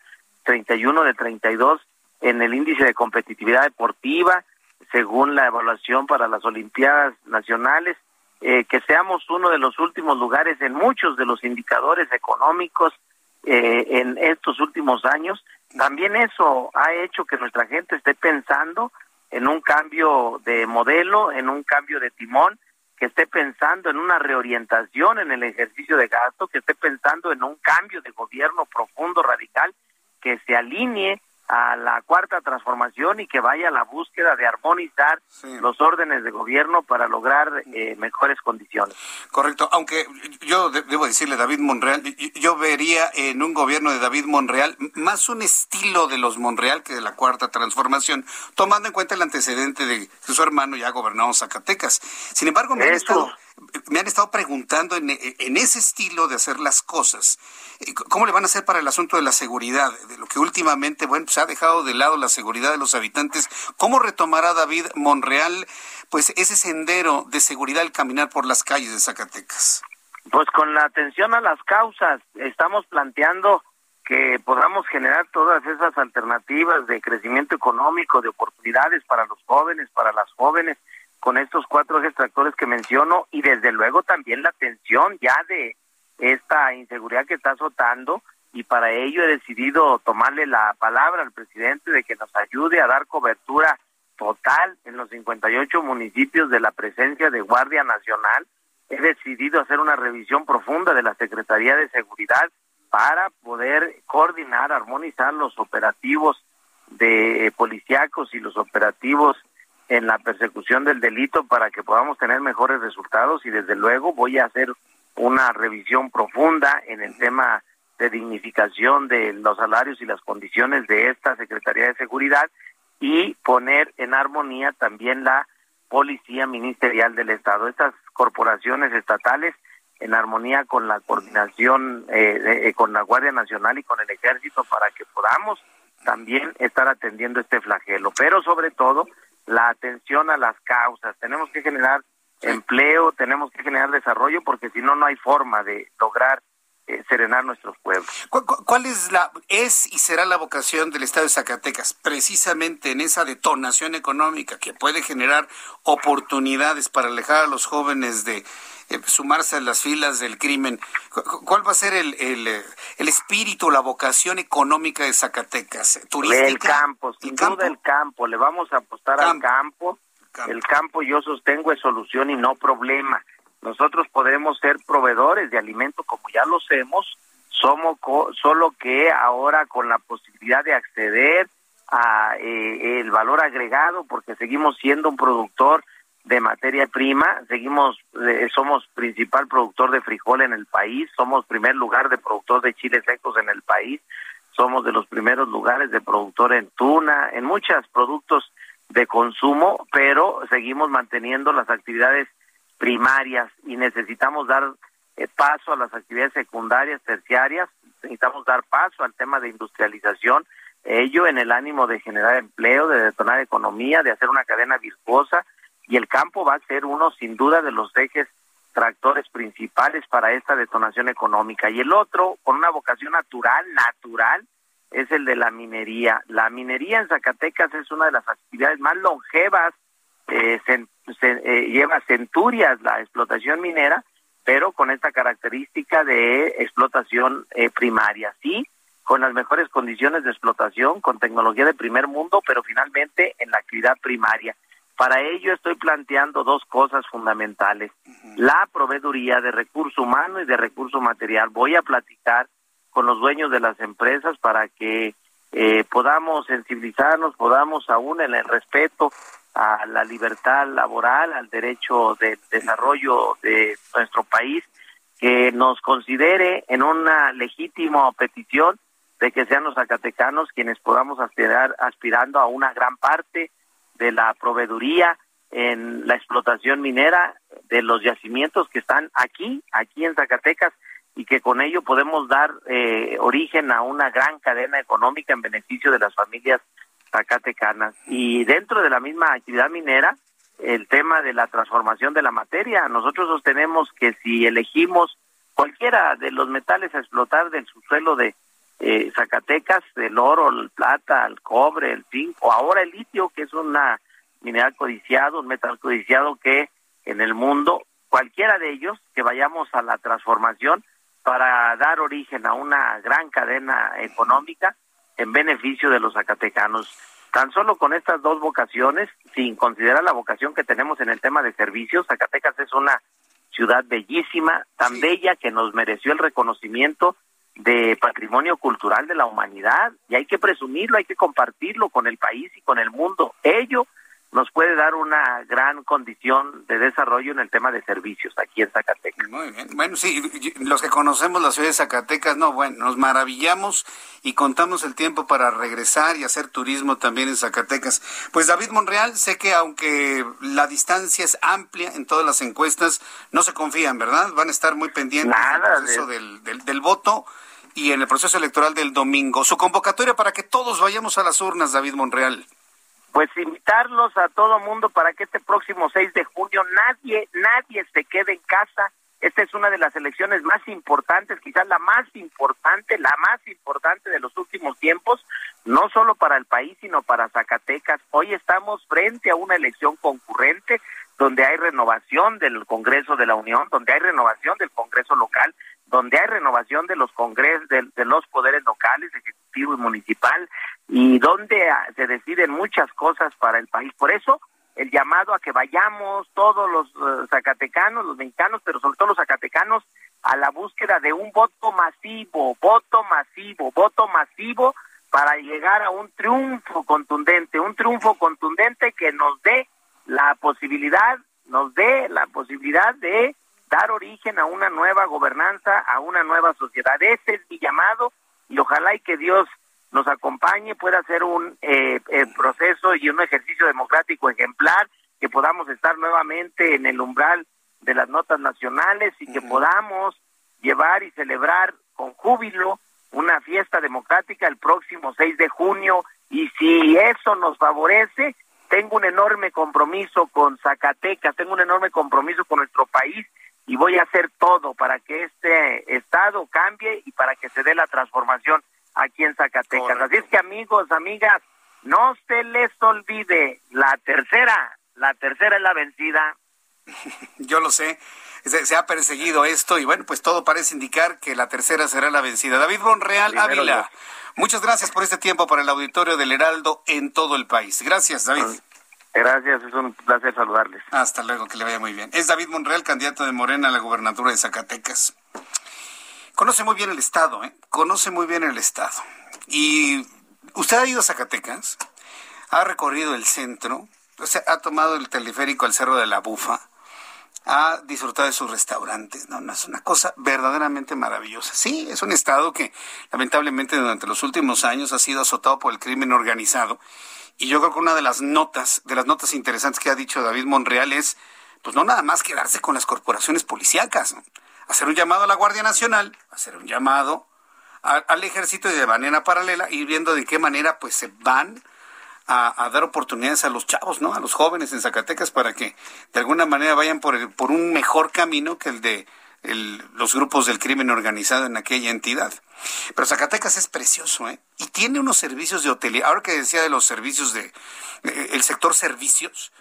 31 de 32 en el índice de competitividad deportiva, según la evaluación para las Olimpiadas Nacionales, eh, que seamos uno de los últimos lugares en muchos de los indicadores económicos eh, en estos últimos años. También eso ha hecho que nuestra gente esté pensando en un cambio de modelo, en un cambio de timón, que esté pensando en una reorientación en el ejercicio de gasto, que esté pensando en un cambio de gobierno profundo, radical, que se alinee a la cuarta transformación y que vaya a la búsqueda de armonizar los órdenes de gobierno para lograr eh, mejores condiciones. Correcto, aunque yo debo decirle, David Monreal, yo vería en un gobierno de David Monreal más un estilo de los Monreal que de la cuarta transformación, tomando en cuenta el antecedente de que su hermano ya gobernado Zacatecas. Sin embargo, me estado me han estado preguntando en, ese estilo de hacer las cosas, eh, ¿cómo le van a hacer para el asunto de la seguridad? De lo que últimamente, bueno, se ha dejado de lado la seguridad de los habitantes. ¿Cómo retomará David Monreal, pues, ese sendero de seguridad al caminar por las calles de Zacatecas? Pues con la atención a las causas, estamos planteando que podamos generar todas esas alternativas de crecimiento económico, de oportunidades para los jóvenes, para las jóvenes, con estos cuatro ejes tractores que menciono y desde luego también la atención ya de esta inseguridad que está azotando y para ello he decidido tomarle la palabra al presidente de que nos ayude a dar cobertura total en los 58 municipios de la presencia de Guardia Nacional. He decidido hacer una revisión profunda de la Secretaría de Seguridad para poder coordinar, armonizar los operativos de policíacos y los operativos en la persecución del delito para que podamos tener mejores resultados y desde luego voy a hacer una revisión profunda en el tema de dignificación de los salarios y las condiciones de esta Secretaría de Seguridad y poner en armonía también la Policía Ministerial del Estado. Estas corporaciones estatales en armonía con la coordinación eh, eh, con la Guardia Nacional y con el Ejército para que podamos también estar atendiendo este flagelo, pero sobre todo la atención a las causas. Tenemos que generar empleo, tenemos que generar desarrollo, porque si no, no hay forma de lograr eh, serenar nuestros pueblos. ¿Cuál, es la es y será la vocación del Estado de Zacatecas? Precisamente en esa detonación económica que puede generar oportunidades para alejar a los jóvenes de sumarse a las filas del crimen. ¿Cuál va a ser el, el, eh, el espíritu, la vocación económica de Zacatecas? ¿Turística? El campo, sin duda el campo. Le vamos a apostar al campo. El campo yo sostengo es solución y no problema. Nosotros podemos ser proveedores de alimento como ya lo hacemos, somos solo que ahora con la posibilidad de acceder a eh, el valor agregado porque seguimos siendo un productor de materia prima, seguimos eh, somos principal productor de frijol en el país, somos primer lugar de productor de chiles secos en el país, somos de los primeros lugares de productor en tuna, en muchos productos de consumo, pero seguimos manteniendo las actividades primarias y necesitamos dar eh, paso a las actividades secundarias, terciarias, necesitamos dar paso al tema de industrialización, ello en el ánimo de generar empleo, de detonar economía, de hacer una cadena virtuosa y el campo va a ser uno sin duda de los ejes tractores principales para esta detonación económica y el otro con una vocación natural, natural, es el de la minería. La minería en Zacatecas es una de las actividades más longevas eh, se, eh, lleva centurias la explotación minera, pero con esta característica de explotación eh, primaria. Sí, con las mejores condiciones de explotación, con tecnología de primer mundo, pero finalmente en la actividad primaria. Para ello estoy planteando dos cosas fundamentales. La proveeduría de recurso humano y de recurso material. Voy a platicar con los dueños de las empresas para que eh, podamos sensibilizarnos, podamos aún en el respeto a la libertad laboral, al derecho de desarrollo de nuestro país, que nos considere en una legítima petición de que sean los zacatecanos quienes podamos aspirar aspirando a una gran parte de la proveeduría en la explotación minera de los yacimientos que están aquí, aquí en Zacatecas, y que con ello podemos dar eh, origen a una gran cadena económica en beneficio de las familias zacatecanas. Y dentro de la misma actividad minera, el tema de la transformación de la materia. Nosotros sostenemos que si elegimos cualquiera de los metales a explotar del subsuelo de eh, Zacatecas, el oro, el plata, el cobre, el zinc, o ahora el litio, que es una mineral codiciado, un metal codiciado que en el mundo, cualquiera de ellos, que vayamos a la transformación para dar origen a una gran cadena económica en beneficio de los zacatecanos. Tan solo con estas dos vocaciones, sin considerar la vocación que tenemos en el tema de servicios, Zacatecas es una ciudad bellísima, tan bella que nos mereció el reconocimiento de patrimonio cultural de la humanidad y hay que presumirlo, hay que compartirlo con el país y con el mundo. Ello nos puede dar una gran condición de desarrollo en el tema de servicios aquí en Zacatecas. Muy bien. Bueno, sí, los que conocemos la ciudad de Zacatecas, no, bueno, nos maravillamos y contamos el tiempo para regresar y hacer turismo también en Zacatecas. Pues David Monreal, sé que aunque la distancia es amplia en todas las encuestas, no se confían, ¿verdad? Van a estar muy pendientes del proceso del, del voto y en el proceso electoral del domingo. Su convocatoria para que todos vayamos a las urnas, David Monreal pues invitarlos a todo mundo para que este próximo 6 de junio nadie, nadie se quede en casa. Esta es una de las elecciones más importantes, quizás la más importante, la más importante de los últimos tiempos, no solo para el país, sino para Zacatecas. Hoy estamos frente a una elección concurrente donde hay renovación del Congreso de la Unión, donde hay renovación del Congreso local, donde hay renovación de los congresos, de, los poderes locales, ejecutivo y municipal, y donde ah, se deciden muchas cosas para el país. Por eso, el llamado a que vayamos todos los eh, zacatecanos, los mexicanos, pero sobre todo los zacatecanos, a la búsqueda de un voto masivo, voto masivo, voto masivo para llegar a un triunfo contundente, un triunfo contundente que nos dé la posibilidad, nos dé la posibilidad de dar origen a una nueva gobernanza, a una nueva sociedad. Ese es mi llamado y ojalá y que Dios nos acompañe, pueda ser un eh, eh, proceso y un ejercicio democrático ejemplar, que podamos estar nuevamente en el umbral de las notas nacionales y que podamos llevar y celebrar con júbilo una fiesta democrática el próximo 6 de junio y si eso nos favorece, tengo un enorme compromiso con Zacatecas, tengo un enorme compromiso con nuestro país y voy a hacer todo para que este estado cambie y para que se dé la transformación aquí en Zacatecas. Así es que amigos, amigas, no se les olvide la tercera, la tercera es la vencida. Yo lo sé, se, ha perseguido esto y bueno, pues todo parece indicar que la tercera será la vencida. David Bonreal Ávila, muchas gracias por este tiempo para el auditorio del Heraldo en todo el país. Gracias, David. Gracias, es un placer saludarles. Hasta luego, que le vaya muy bien. Es David Monreal, candidato de Morena a la gubernatura de Zacatecas. Conoce muy bien el Estado, ¿eh? Conoce muy bien el Estado. Y usted ha ido a Zacatecas, ha recorrido el centro, o sea, ha tomado el teleférico al Cerro de la Bufa, ha disfrutado de sus restaurantes. No, no, es una cosa verdaderamente maravillosa. Sí, es un Estado que lamentablemente durante los últimos años ha sido azotado por el crimen organizado y yo creo que una de las notas, de las notas interesantes que ha dicho David Monreal es, pues no nada más quedarse con las corporaciones policíacas, hacer un llamado a la Guardia Nacional, hacer un llamado al ejército y de manera paralela ir viendo de qué manera pues se van a, dar oportunidades a los chavos, ¿no? A los jóvenes en Zacatecas para que de alguna manera vayan por, por un mejor camino que el de los grupos del crimen organizado en aquella entidad. Pero Zacatecas es precioso, ¿eh? Y tiene unos servicios de hotelería. Ahora que decía de los servicios de, eh, el sector servicios,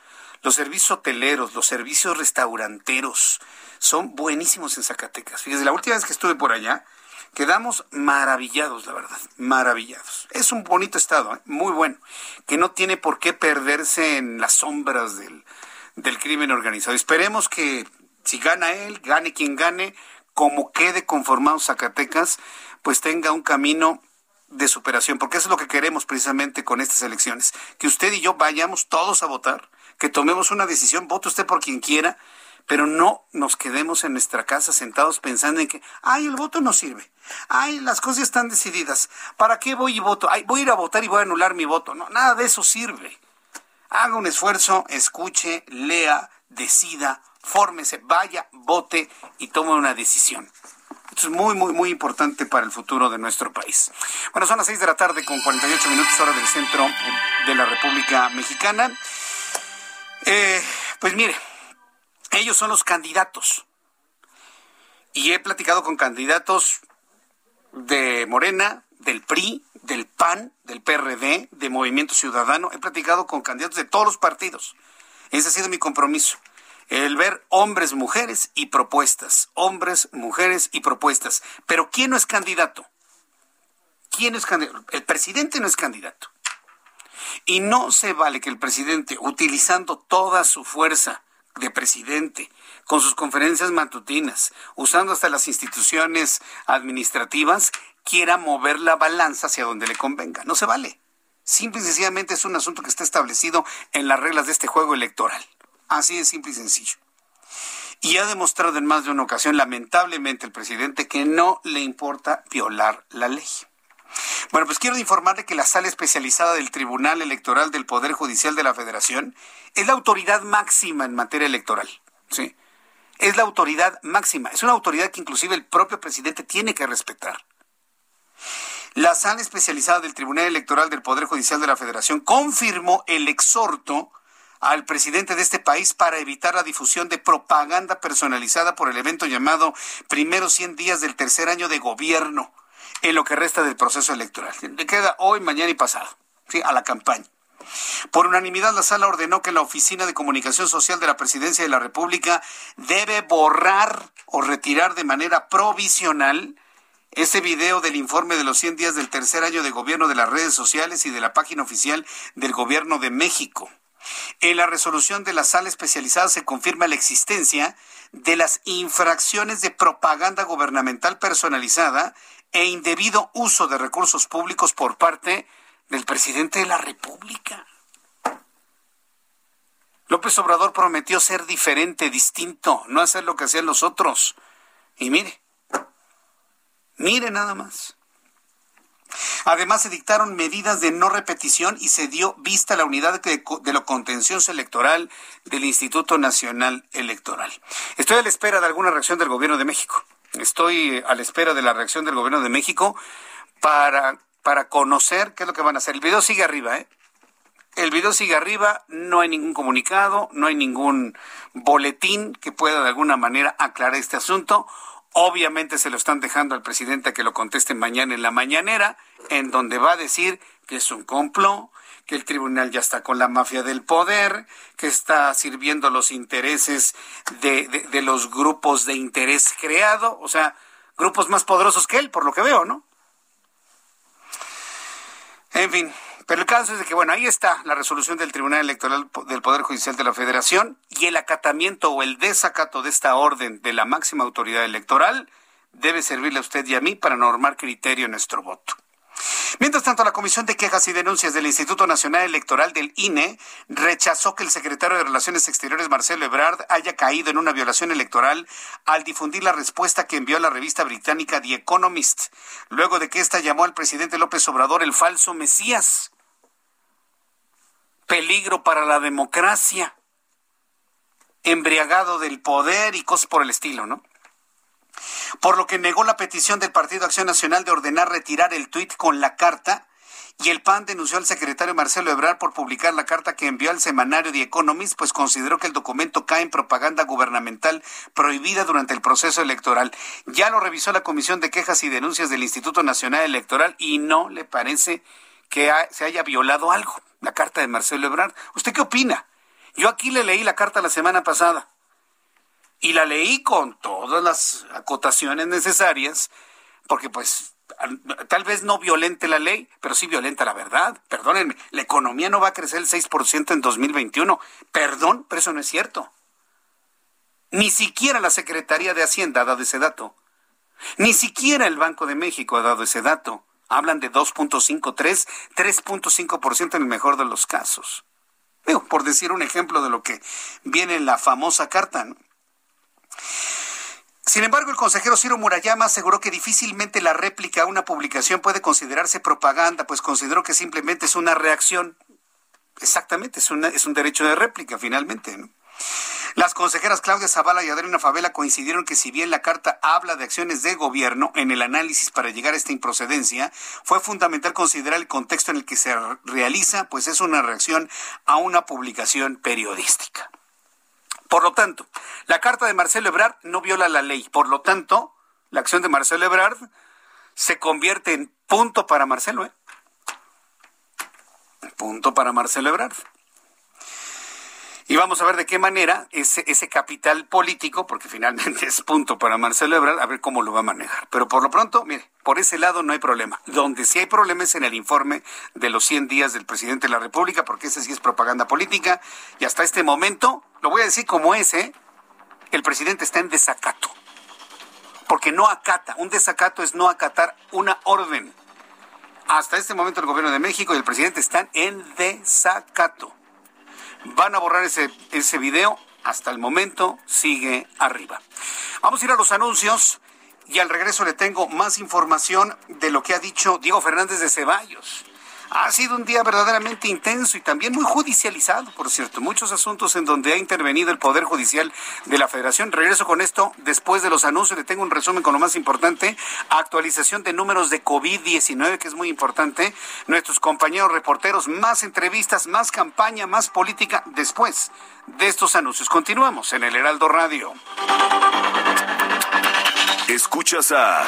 los servicios hoteleros, los servicios restauranteros, son buenísimos en Zacatecas. Fíjese, la última vez que estuve por allá, Quedamos maravillados, la verdad, maravillados. Es un bonito estado, ¿eh? muy bueno, que no tiene por qué perderse en las sombras del, del crimen organizado. Esperemos que si gana él, gane quien gane, como quede conformado Zacatecas, pues tenga un camino de superación, porque eso es lo que queremos precisamente con estas elecciones, que usted y yo vayamos todos a votar, que tomemos una decisión, vote usted por quien quiera, pero no nos quedemos en nuestra casa sentados pensando en que, ay, el voto no sirve, ay, las cosas están decididas, ¿para qué voy y voto? Ay, voy a ir a votar y voy a anular mi voto. No, nada de eso sirve. Haga un esfuerzo, escuche, lea, decida, fórmese, vaya, vote y tome una decisión. Esto es muy, muy, muy importante para el futuro de nuestro país. Bueno, son las 6 de la tarde con 48 minutos hora del centro de la República Mexicana. Eh, pues mire, ellos son los candidatos. Y he platicado con candidatos de Morena, del PRI, del PAN, del PRD, de Movimiento Ciudadano. He platicado con candidatos de todos los partidos. Ese ha sido mi compromiso el ver hombres, mujeres y propuestas, hombres, mujeres y propuestas. Pero ¿quién no es candidato? ¿Quién es candidato? El presidente no es candidato. Y no se vale que el presidente, utilizando toda su fuerza de presidente, con sus conferencias matutinas, usando hasta las instituciones administrativas, quiera mover la balanza hacia donde le convenga. No se vale. Simple y sencillamente es un asunto que está establecido en las reglas de este juego electoral. Así de simple y sencillo. Y ha demostrado en más de una ocasión, lamentablemente, el presidente que no le importa violar la ley. Bueno, pues quiero informarle que la sala especializada del Tribunal Electoral del Poder Judicial de la Federación es la autoridad máxima en materia electoral. ¿sí? Es la autoridad máxima. Es una autoridad que inclusive el propio presidente tiene que respetar. La sala especializada del Tribunal Electoral del Poder Judicial de la Federación confirmó el exhorto al presidente de este país para evitar la difusión de propaganda personalizada por el evento llamado Primeros 100 días del tercer año de gobierno en lo que resta del proceso electoral. Le queda hoy, mañana y pasado, ¿sí? a la campaña. Por unanimidad, la sala ordenó que la Oficina de Comunicación Social de la Presidencia de la República debe borrar o retirar de manera provisional ese video del informe de los 100 días del tercer año de gobierno de las redes sociales y de la página oficial del Gobierno de México. En la resolución de la sala especializada se confirma la existencia de las infracciones de propaganda gubernamental personalizada e indebido uso de recursos públicos por parte del presidente de la República. López Obrador prometió ser diferente, distinto, no hacer lo que hacían los otros. Y mire, mire nada más. Además, se dictaron medidas de no repetición y se dio vista a la unidad de, de lo contencioso electoral del Instituto Nacional Electoral. Estoy a la espera de alguna reacción del Gobierno de México. Estoy a la espera de la reacción del Gobierno de México para, para conocer qué es lo que van a hacer. El video sigue arriba, ¿eh? El video sigue arriba, no hay ningún comunicado, no hay ningún boletín que pueda de alguna manera aclarar este asunto. Obviamente se lo están dejando al presidente a que lo conteste mañana en la mañanera, en donde va a decir que es un complot, que el tribunal ya está con la mafia del poder, que está sirviendo los intereses de, de, los grupos de interés creado, o sea, grupos más poderosos que él, por lo que veo, ¿no? En fin, pero el caso es de que, bueno, ahí está la resolución del Tribunal Electoral del Poder Judicial de la Federación y el acatamiento o el desacato de esta orden de la máxima autoridad electoral debe servirle a usted y a mí para normar criterio en nuestro voto. Mientras tanto, la Comisión de Quejas y Denuncias del Instituto Nacional Electoral del INE rechazó que el secretario de Relaciones Exteriores, Marcelo Ebrard, haya caído en una violación electoral al difundir la respuesta que envió la revista británica The Economist, luego de que ésta llamó al presidente López Obrador el falso Mesías. Peligro para la democracia, embriagado del poder y cosas por el estilo, ¿no? por lo que negó la petición del Partido Acción Nacional de ordenar retirar el tuit con la carta y el PAN denunció al secretario Marcelo Ebrard por publicar la carta que envió al semanario The Economist, pues consideró que el documento cae en propaganda gubernamental prohibida durante el proceso electoral. Ya lo revisó la Comisión de Quejas y Denuncias del Instituto Nacional Electoral y no le parece que se haya violado algo, la carta de Marcelo Ebrard. ¿Usted qué opina? Yo aquí le leí la carta la semana pasada y la leí con todas las acotaciones necesarias porque pues tal vez no violente la ley, pero sí violenta la verdad. Perdónenme, la economía no va a crecer el 6% en 2021. Perdón, pero eso no es cierto. Ni siquiera la Secretaría de Hacienda ha dado ese dato. Ni siquiera el Banco de México ha dado ese dato. Hablan de 2.53, 3.5% en el mejor de los casos. Digo, por decir un ejemplo de lo que viene en la famosa carta. Sin embargo, el consejero Ciro Murayama aseguró que difícilmente la réplica a una publicación puede considerarse propaganda, pues consideró que simplemente es una reacción. Exactamente, es, es un derecho de réplica, finalmente. Las consejeras Claudia Zavala y Adriana Favela coincidieron que si bien la carta habla de acciones de gobierno en el análisis para llegar a esta improcedencia, fue fundamental considerar el contexto en el que se realiza, pues es una reacción a una publicación periodística. Por lo tanto, la carta de Marcelo Ebrard no viola la ley. Por lo tanto, la acción de Marcelo Ebrard se convierte en punto para Marcelo. ¿eh? Punto para Marcelo Ebrard. Y vamos a ver de qué manera ese, ese capital político, porque finalmente es punto para Marcelo Ebrard, a ver cómo lo va a manejar. Pero por lo pronto, mire, por ese lado no hay problema. Donde sí hay problema es en el informe de los 100 días del presidente de la República, porque ese sí es propaganda política. Y hasta este momento, lo voy a decir como es, ¿eh? El presidente está en desacato. Porque no acata. Un desacato es no acatar una orden. Hasta este momento el gobierno de México y el presidente están en desacato. Van a borrar ese, ese video. Hasta el momento sigue arriba. Vamos a ir a los anuncios y al regreso le tengo más información de lo que ha dicho Diego Fernández de Ceballos. Ha sido un día verdaderamente intenso y también muy judicializado, por cierto. Muchos asuntos en donde ha intervenido el Poder Judicial de la Federación. Regreso con esto después de los anuncios. Le tengo un resumen con lo más importante. Actualización de números de COVID-19, que es muy importante. Nuestros compañeros reporteros, más entrevistas, más campaña, más política después de estos anuncios. Continuamos en el Heraldo Radio. Escuchas a...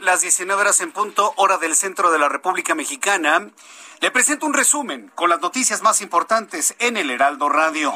Las 19 horas en punto, hora del centro de la República Mexicana. Le presento un resumen con las noticias más importantes en el Heraldo Radio.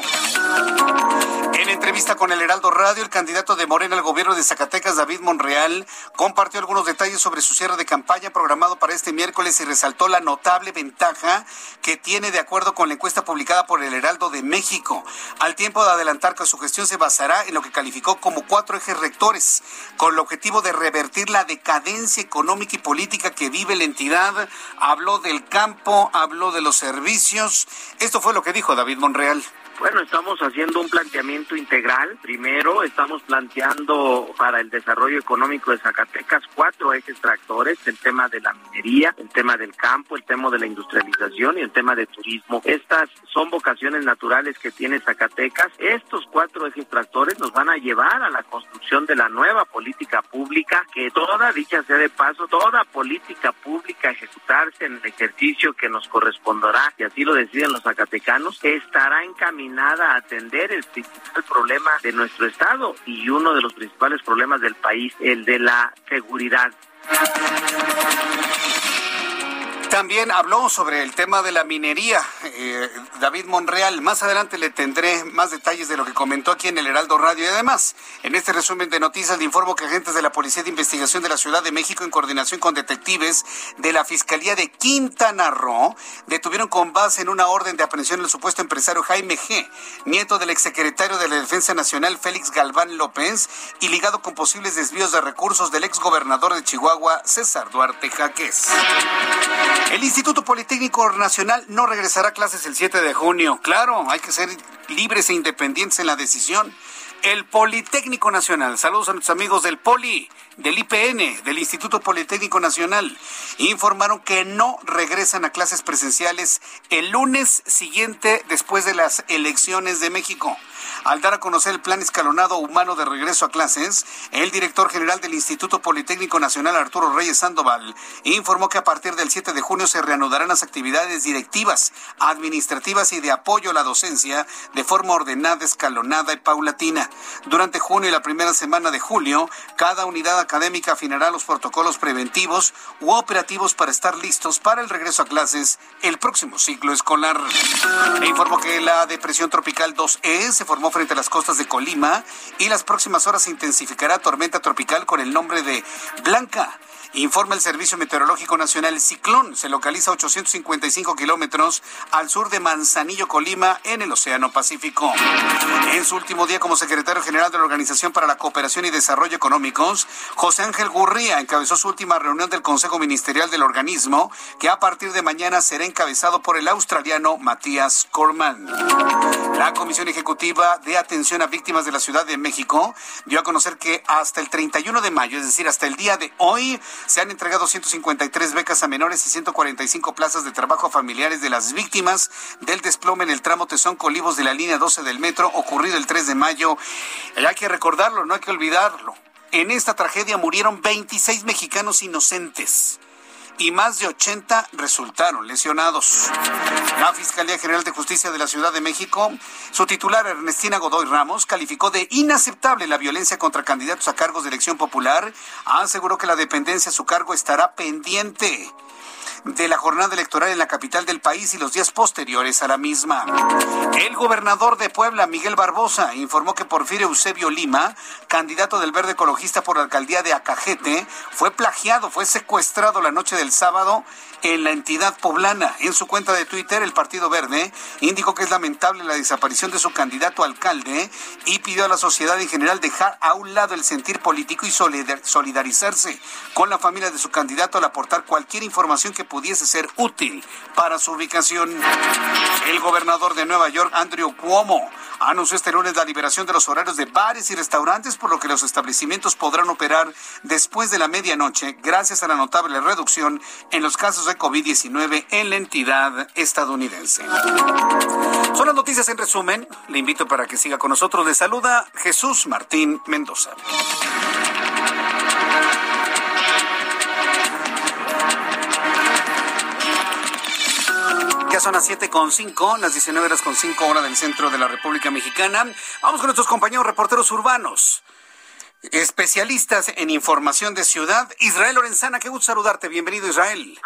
En entrevista con el Heraldo Radio, el candidato de Morena al gobierno de Zacatecas, David Monreal, compartió algunos detalles sobre su cierre de campaña programado para este miércoles y resaltó la notable ventaja que tiene de acuerdo con la encuesta publicada por el Heraldo de México, al tiempo de adelantar que su gestión se basará en lo que calificó como cuatro ejes rectores, con el objetivo de revertir la decadencia económica y política que vive la entidad. Habló del campo, habló de los servicios. Esto fue lo que dijo David Monreal. Bueno, estamos haciendo un planteamiento integral. Primero, estamos planteando para el desarrollo económico de Zacatecas cuatro ejes tractores, el tema de la minería, el tema del campo, el tema de la industrialización y el tema de turismo. Estas son vocaciones naturales que tiene Zacatecas. Estos cuatro ejes tractores nos van a llevar a la construcción de la nueva política pública, que toda, dicha sea de paso, toda política pública ejecutarse en el ejercicio que nos corresponderá, y así lo deciden los zacatecanos, estará encaminada a atender el principal problema de nuestro Estado y uno de los principales problemas del país, el de la seguridad. También habló sobre el tema de la minería, eh, David Monreal. Más adelante le tendré más detalles de lo que comentó aquí en el Heraldo Radio. Y además, en este resumen de noticias le informo que agentes de la Policía de Investigación de la Ciudad de México, en coordinación con detectives de la Fiscalía de Quintana Roo, detuvieron con base en una orden de aprehensión al supuesto empresario Jaime G., nieto del exsecretario de la Defensa Nacional Félix Galván López, y ligado con posibles desvíos de recursos del exgobernador de Chihuahua, César Duarte Jaques. El Instituto Politécnico Nacional no regresará a clases el 7 de junio. Claro, hay que ser libres e independientes en la decisión. El Politécnico Nacional, saludos a nuestros amigos del Poli, del IPN, del Instituto Politécnico Nacional, informaron que no regresan a clases presenciales el lunes siguiente después de las elecciones de México. Al dar a conocer el plan escalonado humano de regreso a clases, el director general del Instituto Politécnico Nacional, Arturo Reyes Sandoval, informó que a partir del 7 de junio se reanudarán las actividades directivas, administrativas y de apoyo a la docencia de forma ordenada, escalonada y paulatina. Durante junio y la primera semana de julio, cada unidad académica afinará los protocolos preventivos u operativos para estar listos para el regreso a clases el próximo ciclo escolar. Le informó que la depresión tropical 2E se formó frente a las costas de Colima y las próximas horas se intensificará tormenta tropical con el nombre de Blanca. Informa el Servicio Meteorológico Nacional, ciclón se localiza a 855 kilómetros al sur de Manzanillo, Colima, en el Océano Pacífico. En su último día como secretario general de la Organización para la Cooperación y Desarrollo Económicos, José Ángel Gurría encabezó su última reunión del Consejo Ministerial del organismo, que a partir de mañana será encabezado por el australiano Matías Corman. La Comisión Ejecutiva de Atención a Víctimas de la Ciudad de México dio a conocer que hasta el 31 de mayo, es decir, hasta el día de hoy, se han entregado 153 becas a menores y 145 plazas de trabajo a familiares de las víctimas del desplome en el tramo Tesón Colivos de la línea 12 del metro ocurrido el 3 de mayo. Y hay que recordarlo, no hay que olvidarlo. En esta tragedia murieron 26 mexicanos inocentes y más de 80 resultaron lesionados. La Fiscalía General de Justicia de la Ciudad de México, su titular Ernestina Godoy Ramos, calificó de inaceptable la violencia contra candidatos a cargos de elección popular, aseguró que la dependencia a su cargo estará pendiente de la jornada electoral en la capital del país y los días posteriores a la misma. El gobernador de Puebla, Miguel Barbosa, informó que Porfirio Eusebio Lima, candidato del Verde Ecologista por la alcaldía de Acajete, fue plagiado, fue secuestrado la noche del sábado en la entidad poblana. En su cuenta de Twitter, el Partido Verde indicó que es lamentable la desaparición de su candidato alcalde y pidió a la sociedad en general dejar a un lado el sentir político y solidarizarse con la familia de su candidato al aportar cualquier información que pudiese ser útil para su ubicación. El gobernador de Nueva York, Andrew Cuomo, anunció este lunes la liberación de los horarios de bares y restaurantes, por lo que los establecimientos podrán operar después de la medianoche, gracias a la notable reducción en los casos de COVID-19 en la entidad estadounidense. Son las noticias en resumen. Le invito para que siga con nosotros. Le saluda Jesús Martín Mendoza. Ya son las siete con cinco, las 19 horas con cinco hora del centro de la República Mexicana. Vamos con nuestros compañeros reporteros urbanos. Especialistas en información de ciudad, Israel Lorenzana, qué gusto saludarte. Bienvenido, Israel.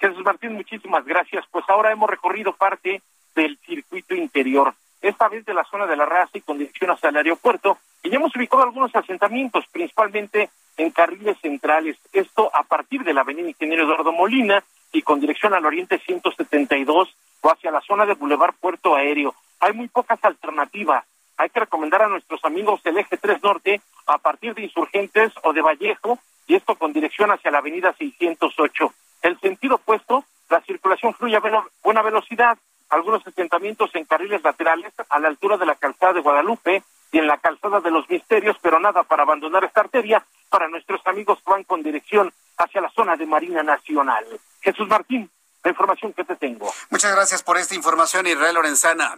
Jesús Martín, muchísimas gracias. Pues ahora hemos recorrido parte del circuito interior, esta vez de la zona de la raza y con dirección hacia el aeropuerto, y ya hemos ubicado algunos asentamientos, principalmente en carriles centrales. Esto a partir de la avenida Ingeniero Eduardo Molina y con dirección al oriente 172 o hacia la zona de Boulevard Puerto Aéreo. Hay muy pocas alternativas. Hay que recomendar a nuestros amigos del eje 3 Norte a partir de Insurgentes o de Vallejo, y esto con dirección hacia la avenida 608. El sentido opuesto, la circulación fluye a buena velocidad, algunos asentamientos en carriles laterales a la altura de la calzada de Guadalupe y en la calzada de los Misterios, pero nada para abandonar esta arteria para nuestros amigos van con dirección hacia la zona de Marina Nacional. Jesús Martín, la información que te tengo. Muchas gracias por esta información, Israel Lorenzana.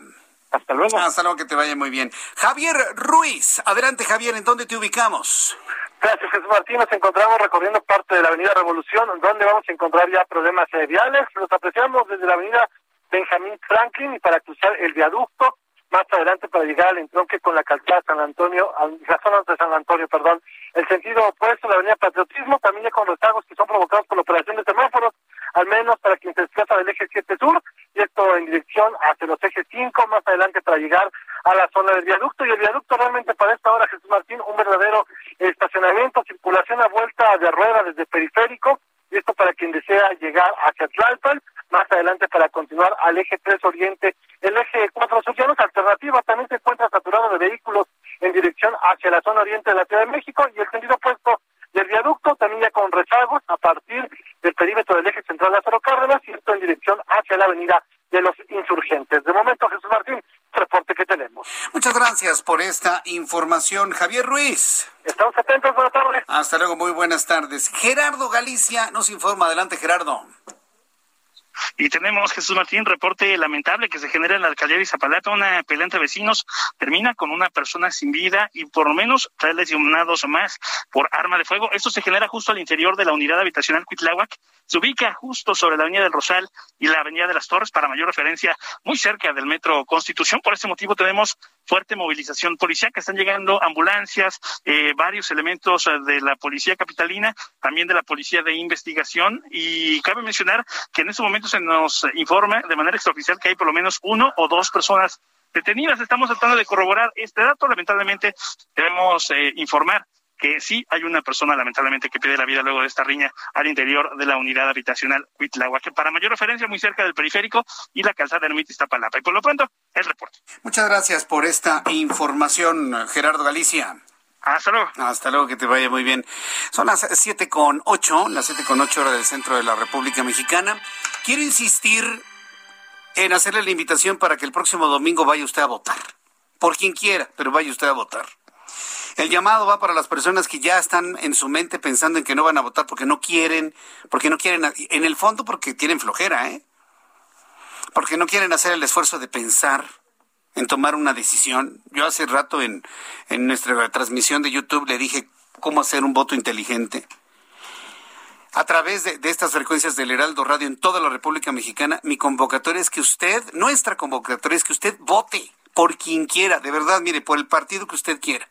Hasta luego. Hasta luego, que te vaya muy bien. Javier Ruiz, adelante Javier, ¿en dónde te ubicamos? Gracias, Jesús Martín. Nos encontramos recorriendo parte de la Avenida Revolución, donde vamos a encontrar ya problemas eh, viales. Los apreciamos desde la Avenida Benjamín Franklin y para cruzar el viaducto, más adelante para llegar al entronque con la calzada San Antonio, la zona de San Antonio, perdón. El sentido opuesto, la Avenida Patriotismo, también ya con rezagos que son provocados por la operación de semáforos, al menos para quien se desplaza del eje 7 sur, y esto en dirección hacia los ejes 5, más adelante para llegar a la zona del viaducto. Y el viaducto realmente para esta hora, Jesús Martín, un verdadero estacionamiento, circulación a vuelta de rueda desde periférico, y esto para quien desea llegar hacia Tlalpan, más adelante para continuar al eje 3 oriente. El eje 4 sur ya no es alternativa, también se encuentra saturado de vehículos en dirección hacia la zona oriente de la Ciudad de México y el sentido opuesto del viaducto, también ya con rezagos a partir del perímetro del eje central de Lázaro Cárdenas y esto en dirección hacia la avenida de los insurgentes. De momento, Jesús Martín, reporte que tenemos. Muchas gracias por esta información, Javier Ruiz. Estamos atentos, buenas tardes. Hasta luego, muy buenas tardes. Gerardo Galicia nos informa. Adelante, Gerardo. Y tenemos, Jesús Martín, reporte lamentable que se genera en la alcaldía de Zapalata. Una pelea entre vecinos termina con una persona sin vida y por lo menos tres lesionados más por arma de fuego. Esto se genera justo al interior de la unidad habitacional Cuitláhuac. Se ubica justo sobre la avenida del Rosal y la avenida de las Torres, para mayor referencia, muy cerca del metro Constitución. Por ese motivo tenemos fuerte movilización policial, que están llegando ambulancias, eh, varios elementos eh, de la policía capitalina, también de la policía de investigación. Y cabe mencionar que en este momento se nos informa de manera extraoficial que hay por lo menos uno o dos personas detenidas. Estamos tratando de corroborar este dato. Lamentablemente debemos eh, informar que sí hay una persona lamentablemente que pierde la vida luego de esta riña al interior de la unidad habitacional que para mayor referencia muy cerca del periférico y la calzada Ermita Iztapalapa. Y por lo pronto, el reporte. Muchas gracias por esta información, Gerardo Galicia. Hasta luego. Hasta luego, que te vaya muy bien. Son las siete con ocho, las siete con ocho horas del centro de la República Mexicana. Quiero insistir en hacerle la invitación para que el próximo domingo vaya usted a votar. Por quien quiera, pero vaya usted a votar. El llamado va para las personas que ya están en su mente pensando en que no van a votar porque no quieren, porque no quieren, en el fondo porque tienen flojera, ¿eh? Porque no quieren hacer el esfuerzo de pensar en tomar una decisión. Yo hace rato en, en nuestra transmisión de YouTube le dije cómo hacer un voto inteligente. A través de, de, estas frecuencias del Heraldo Radio en toda la República Mexicana, mi convocatoria es que usted, nuestra convocatoria es que usted vote por quien quiera, de verdad, mire, por el partido que usted quiera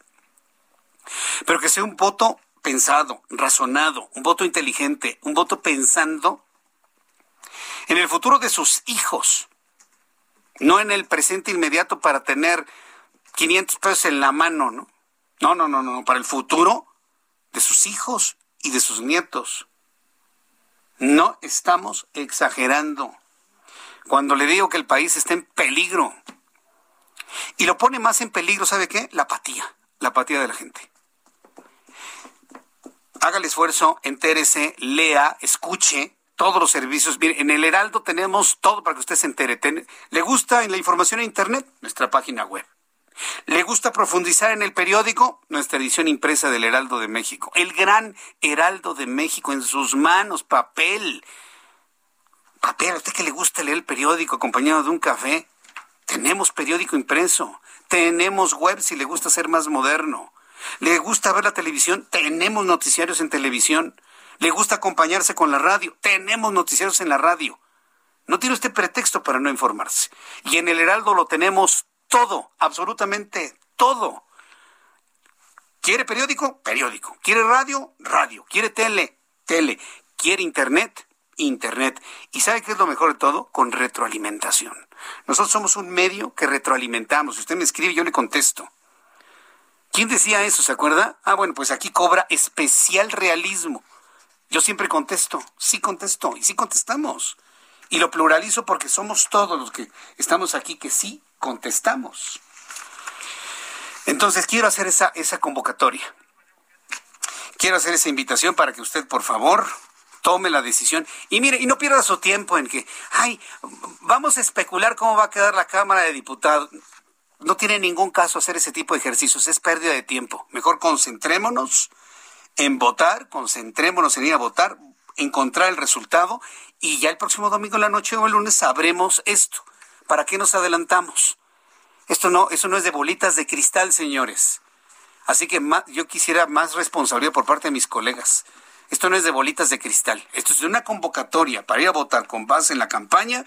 pero que sea un voto pensado, razonado, un voto inteligente, un voto pensando en el futuro de sus hijos, no en el presente inmediato para tener 500 pesos en la mano, ¿no? No, no, no, no, para el futuro de sus hijos y de sus nietos. No estamos exagerando cuando le digo que el país está en peligro. Y lo pone más en peligro, ¿sabe qué? La apatía, la apatía de la gente haga el esfuerzo, entérese, lea, escuche todos los servicios. Mire, en el Heraldo tenemos todo para que usted se entere. ¿Le gusta en la información en Internet? Nuestra página web. ¿Le gusta profundizar en el periódico? Nuestra edición impresa del Heraldo de México. El gran Heraldo de México en sus manos, papel. Papel, ¿a usted que le gusta leer el periódico acompañado de un café? Tenemos periódico impreso. Tenemos web si le gusta ser más moderno. ¿Le gusta ver la televisión? Tenemos noticiarios en televisión. ¿Le gusta acompañarse con la radio? Tenemos noticiarios en la radio. No tiene usted pretexto para no informarse. Y en el Heraldo lo tenemos todo, absolutamente todo. ¿Quiere periódico? Periódico. ¿Quiere radio? Radio. ¿Quiere tele? Tele. ¿Quiere internet? Internet. ¿Y sabe qué es lo mejor de todo? Con retroalimentación. Nosotros somos un medio que retroalimentamos. Si usted me escribe, yo le contesto. ¿Quién decía eso? ¿Se acuerda? Ah, bueno, pues aquí cobra especial realismo. Yo siempre contesto, sí contesto y sí contestamos. Y lo pluralizo porque somos todos los que estamos aquí que sí contestamos. Entonces quiero hacer esa, esa convocatoria. Quiero hacer esa invitación para que usted, por favor, tome la decisión. Y mire, y no pierda su tiempo en que, ay, vamos a especular cómo va a quedar la Cámara de Diputados no tiene ningún caso hacer ese tipo de ejercicios, es pérdida de tiempo. Mejor concentrémonos en votar, concentrémonos en ir a votar, encontrar el resultado y ya el próximo domingo en la noche o el lunes sabremos esto. ¿Para qué nos adelantamos? Esto no, eso no es de bolitas de cristal, señores. Así que yo quisiera más responsabilidad por parte de mis colegas. Esto no es de bolitas de cristal. Esto es de una convocatoria para ir a votar con base en la campaña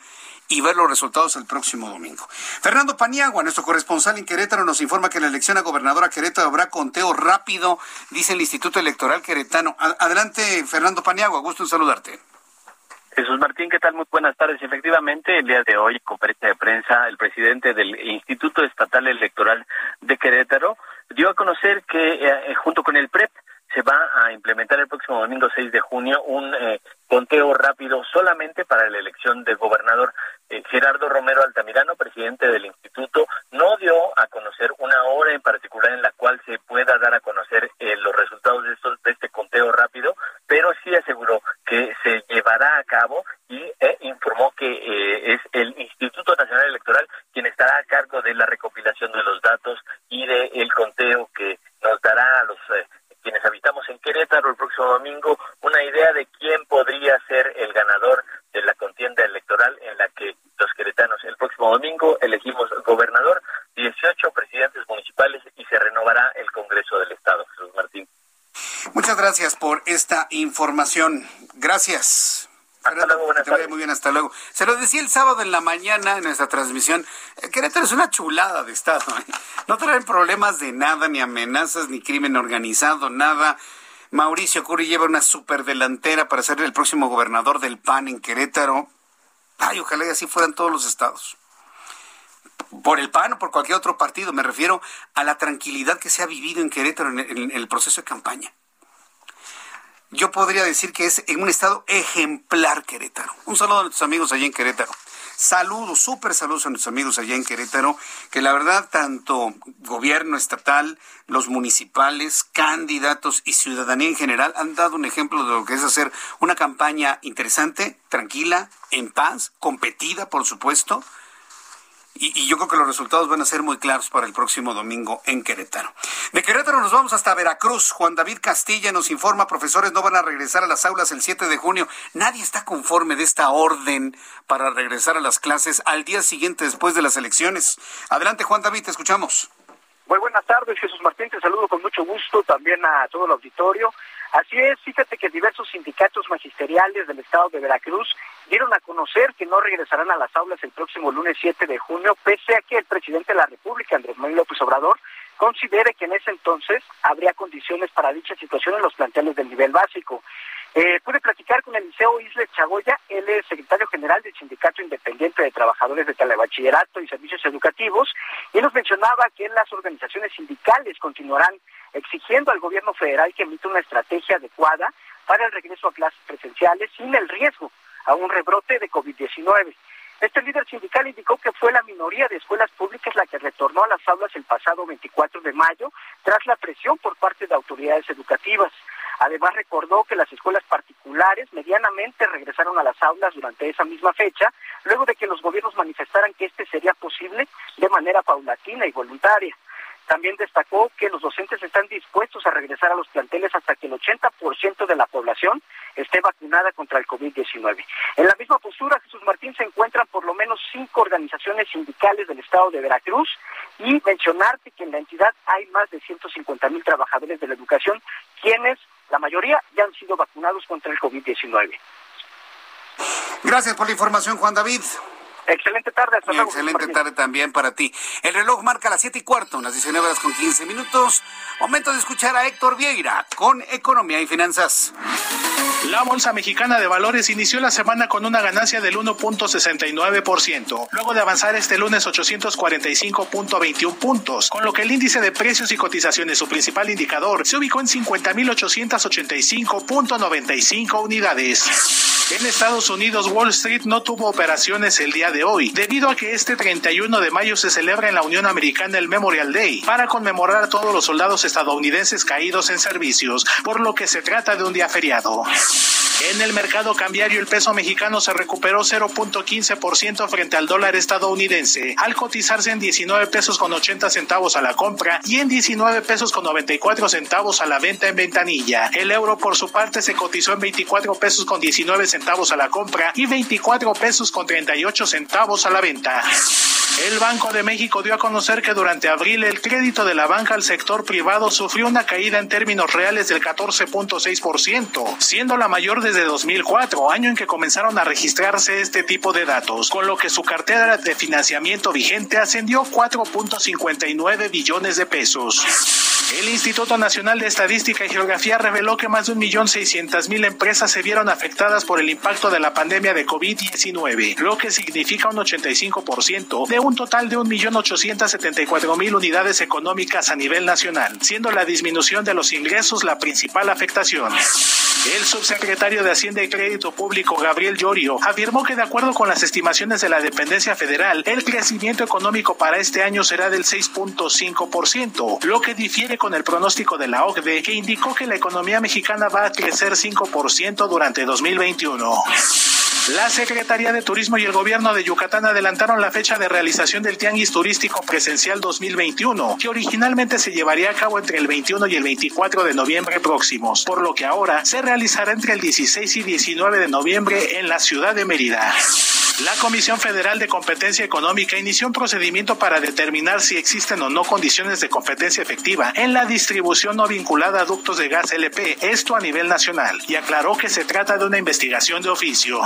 y ver los resultados el próximo domingo. Fernando Paniagua, nuestro corresponsal en Querétaro, nos informa que la elección a gobernadora Querétaro habrá conteo rápido, dice el Instituto Electoral Queretano. Adelante, Fernando Paniagua, gusto en saludarte. Jesús Martín, ¿qué tal? Muy buenas tardes. Efectivamente, el día de hoy, en conferencia de prensa, el presidente del Instituto Estatal Electoral de Querétaro dio a conocer que eh, junto con el PREP se va a implementar el próximo domingo 6 de junio un eh, conteo rápido solamente para la elección de gobernador. Eh, Gerardo Romero Altamirano, presidente del instituto, no dio a conocer una hora en particular en la cual se pueda dar a conocer eh, los resultados de, estos, de este conteo rápido, pero sí aseguró que se llevará a cabo y informó que es el Instituto Nacional Electoral quien estará a cargo de la recopilación de los datos y del el conteo que nos dará a los quienes habitamos en Querétaro el próximo domingo una idea de quién podría ser el ganador de la contienda electoral en la que los queretanos el próximo domingo elegimos gobernador, 18 presidentes municipales y se renovará el Congreso del Estado. Jesús Martín. Muchas gracias por esta información. Gracias. Muy bien, hasta luego. Se lo decía el sábado en la mañana en nuestra transmisión. Eh, Querétaro es una chulada de estado. ¿eh? No traen problemas de nada, ni amenazas, ni crimen organizado, nada. Mauricio Curi lleva una superdelantera para ser el próximo gobernador del PAN en Querétaro. Ay, ojalá y así fueran todos los estados. Por el PAN o por cualquier otro partido. Me refiero a la tranquilidad que se ha vivido en Querétaro en el proceso de campaña yo podría decir que es en un estado ejemplar Querétaro. Un saludo a nuestros amigos allá en Querétaro. Saludos, súper saludos a nuestros amigos allá en Querétaro, que la verdad tanto gobierno estatal, los municipales, candidatos y ciudadanía en general han dado un ejemplo de lo que es hacer una campaña interesante, tranquila, en paz, competida, por supuesto, y, yo creo que los resultados van a ser muy claros para el próximo domingo en Querétaro. De Querétaro nos vamos hasta Veracruz. Juan David Castilla nos informa, profesores no van a regresar a las aulas el 7 de junio. Nadie está conforme de esta orden para regresar a las clases al día siguiente después de las elecciones. Adelante, Juan David, te escuchamos. Muy buenas tardes, Jesús Martín, te saludo con mucho gusto también a todo el auditorio. Así es, fíjate que diversos sindicatos magisteriales del estado de Veracruz dieron a conocer que no regresarán a las aulas el próximo lunes 7 de junio, pese a que el presidente de la República, Andrés Manuel López Obrador, considere que en ese entonces habría condiciones para dicha situación en los planteles del nivel básico. Eh, pude platicar con el Liceo Isle Chagoya, él es secretario general del Sindicato Independiente de Trabajadores de Telebachillerato y Servicios Educativos, y nos mencionaba que las organizaciones sindicales continuarán exigiendo al gobierno federal que emita una estrategia adecuada para el regreso a clases presenciales sin el riesgo a un rebrote de COVID-19. Este líder sindical indicó que fue la minoría de escuelas públicas la que retornó a las aulas el pasado 24 de mayo tras la presión por parte de autoridades educativas. Además recordó que las escuelas particulares medianamente regresaron a las aulas durante esa misma fecha, luego de que los gobiernos manifestaran que este sería posible de manera paulatina y voluntaria. También destacó que los docentes están dispuestos a regresar a los planteles hasta que el 80% de la población esté vacunada contra el COVID-19. En la misma postura, Jesús Martín, se encuentran por lo menos cinco organizaciones sindicales del estado de Veracruz y mencionarte que en la entidad hay más de 150 mil trabajadores de la educación, quienes, la mayoría, ya han sido vacunados contra el COVID-19. Gracias por la información, Juan David. Excelente tarde, hasta luego. Excelente tarde también para ti. El reloj marca las siete y cuarto, unas 19 horas con 15 minutos. Momento de escuchar a Héctor Vieira con Economía y Finanzas. La Bolsa Mexicana de Valores inició la semana con una ganancia del 1.69%, luego de avanzar este lunes 845.21 puntos, con lo que el índice de precios y cotizaciones, su principal indicador, se ubicó en 50.885.95 unidades. En Estados Unidos, Wall Street no tuvo operaciones el día de hoy, debido a que este 31 de mayo se celebra en la Unión Americana el Memorial Day, para conmemorar a todos los soldados estadounidenses caídos en servicios, por lo que se trata de un día feriado. En el mercado cambiario el peso mexicano se recuperó 0.15% frente al dólar estadounidense, al cotizarse en 19 pesos con 80 centavos a la compra y en 19 pesos con 94 centavos a la venta en ventanilla. El euro por su parte se cotizó en 24 pesos con 19 centavos a la compra y 24 pesos con 38 centavos a la venta. El Banco de México dio a conocer que durante abril el crédito de la banca al sector privado sufrió una caída en términos reales del 14.6%, siendo la mayor desde 2004, año en que comenzaron a registrarse este tipo de datos, con lo que su cartera de financiamiento vigente ascendió 4.59 billones de pesos. El Instituto Nacional de Estadística y Geografía reveló que más de un millón seiscientas mil empresas se vieron afectadas por el impacto de la pandemia de COVID-19, lo que significa un 85% de un total de un millón ochocientos setenta y cuatro mil unidades económicas a nivel nacional, siendo la disminución de los ingresos la principal afectación. El subsecretario de Hacienda y Crédito Público, Gabriel Llorio, afirmó que de acuerdo con las estimaciones de la dependencia federal, el crecimiento económico para este año será del 6.5%, lo que difiere con el pronóstico de la OCDE, que indicó que la economía mexicana va a crecer 5% durante 2021. La Secretaría de Turismo y el Gobierno de Yucatán adelantaron la fecha de realización del Tianguis Turístico Presencial 2021, que originalmente se llevaría a cabo entre el 21 y el 24 de noviembre próximos, por lo que ahora se realizará entre el 16 y 19 de noviembre en la ciudad de Mérida. La Comisión Federal de Competencia Económica inició un procedimiento para determinar si existen o no condiciones de competencia efectiva en la distribución no vinculada a ductos de gas LP, esto a nivel nacional, y aclaró que se trata de una investigación de oficio.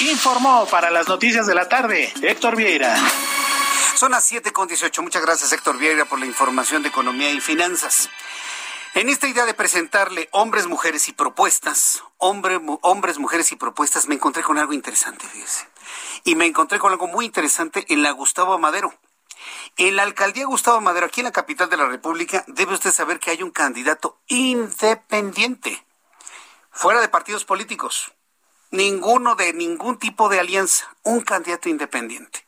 Informó para las noticias de la tarde Héctor Vieira. Son las 7 con 18. Muchas gracias Héctor Vieira por la información de economía y finanzas. En esta idea de presentarle hombres, mujeres y propuestas, hombre, hombres, mujeres y propuestas, me encontré con algo interesante, fíjese. Y me encontré con algo muy interesante en la Gustavo Madero. En la alcaldía Gustavo Madero, aquí en la capital de la República, debe usted saber que hay un candidato independiente, fuera de partidos políticos, ninguno de ningún tipo de alianza, un candidato independiente.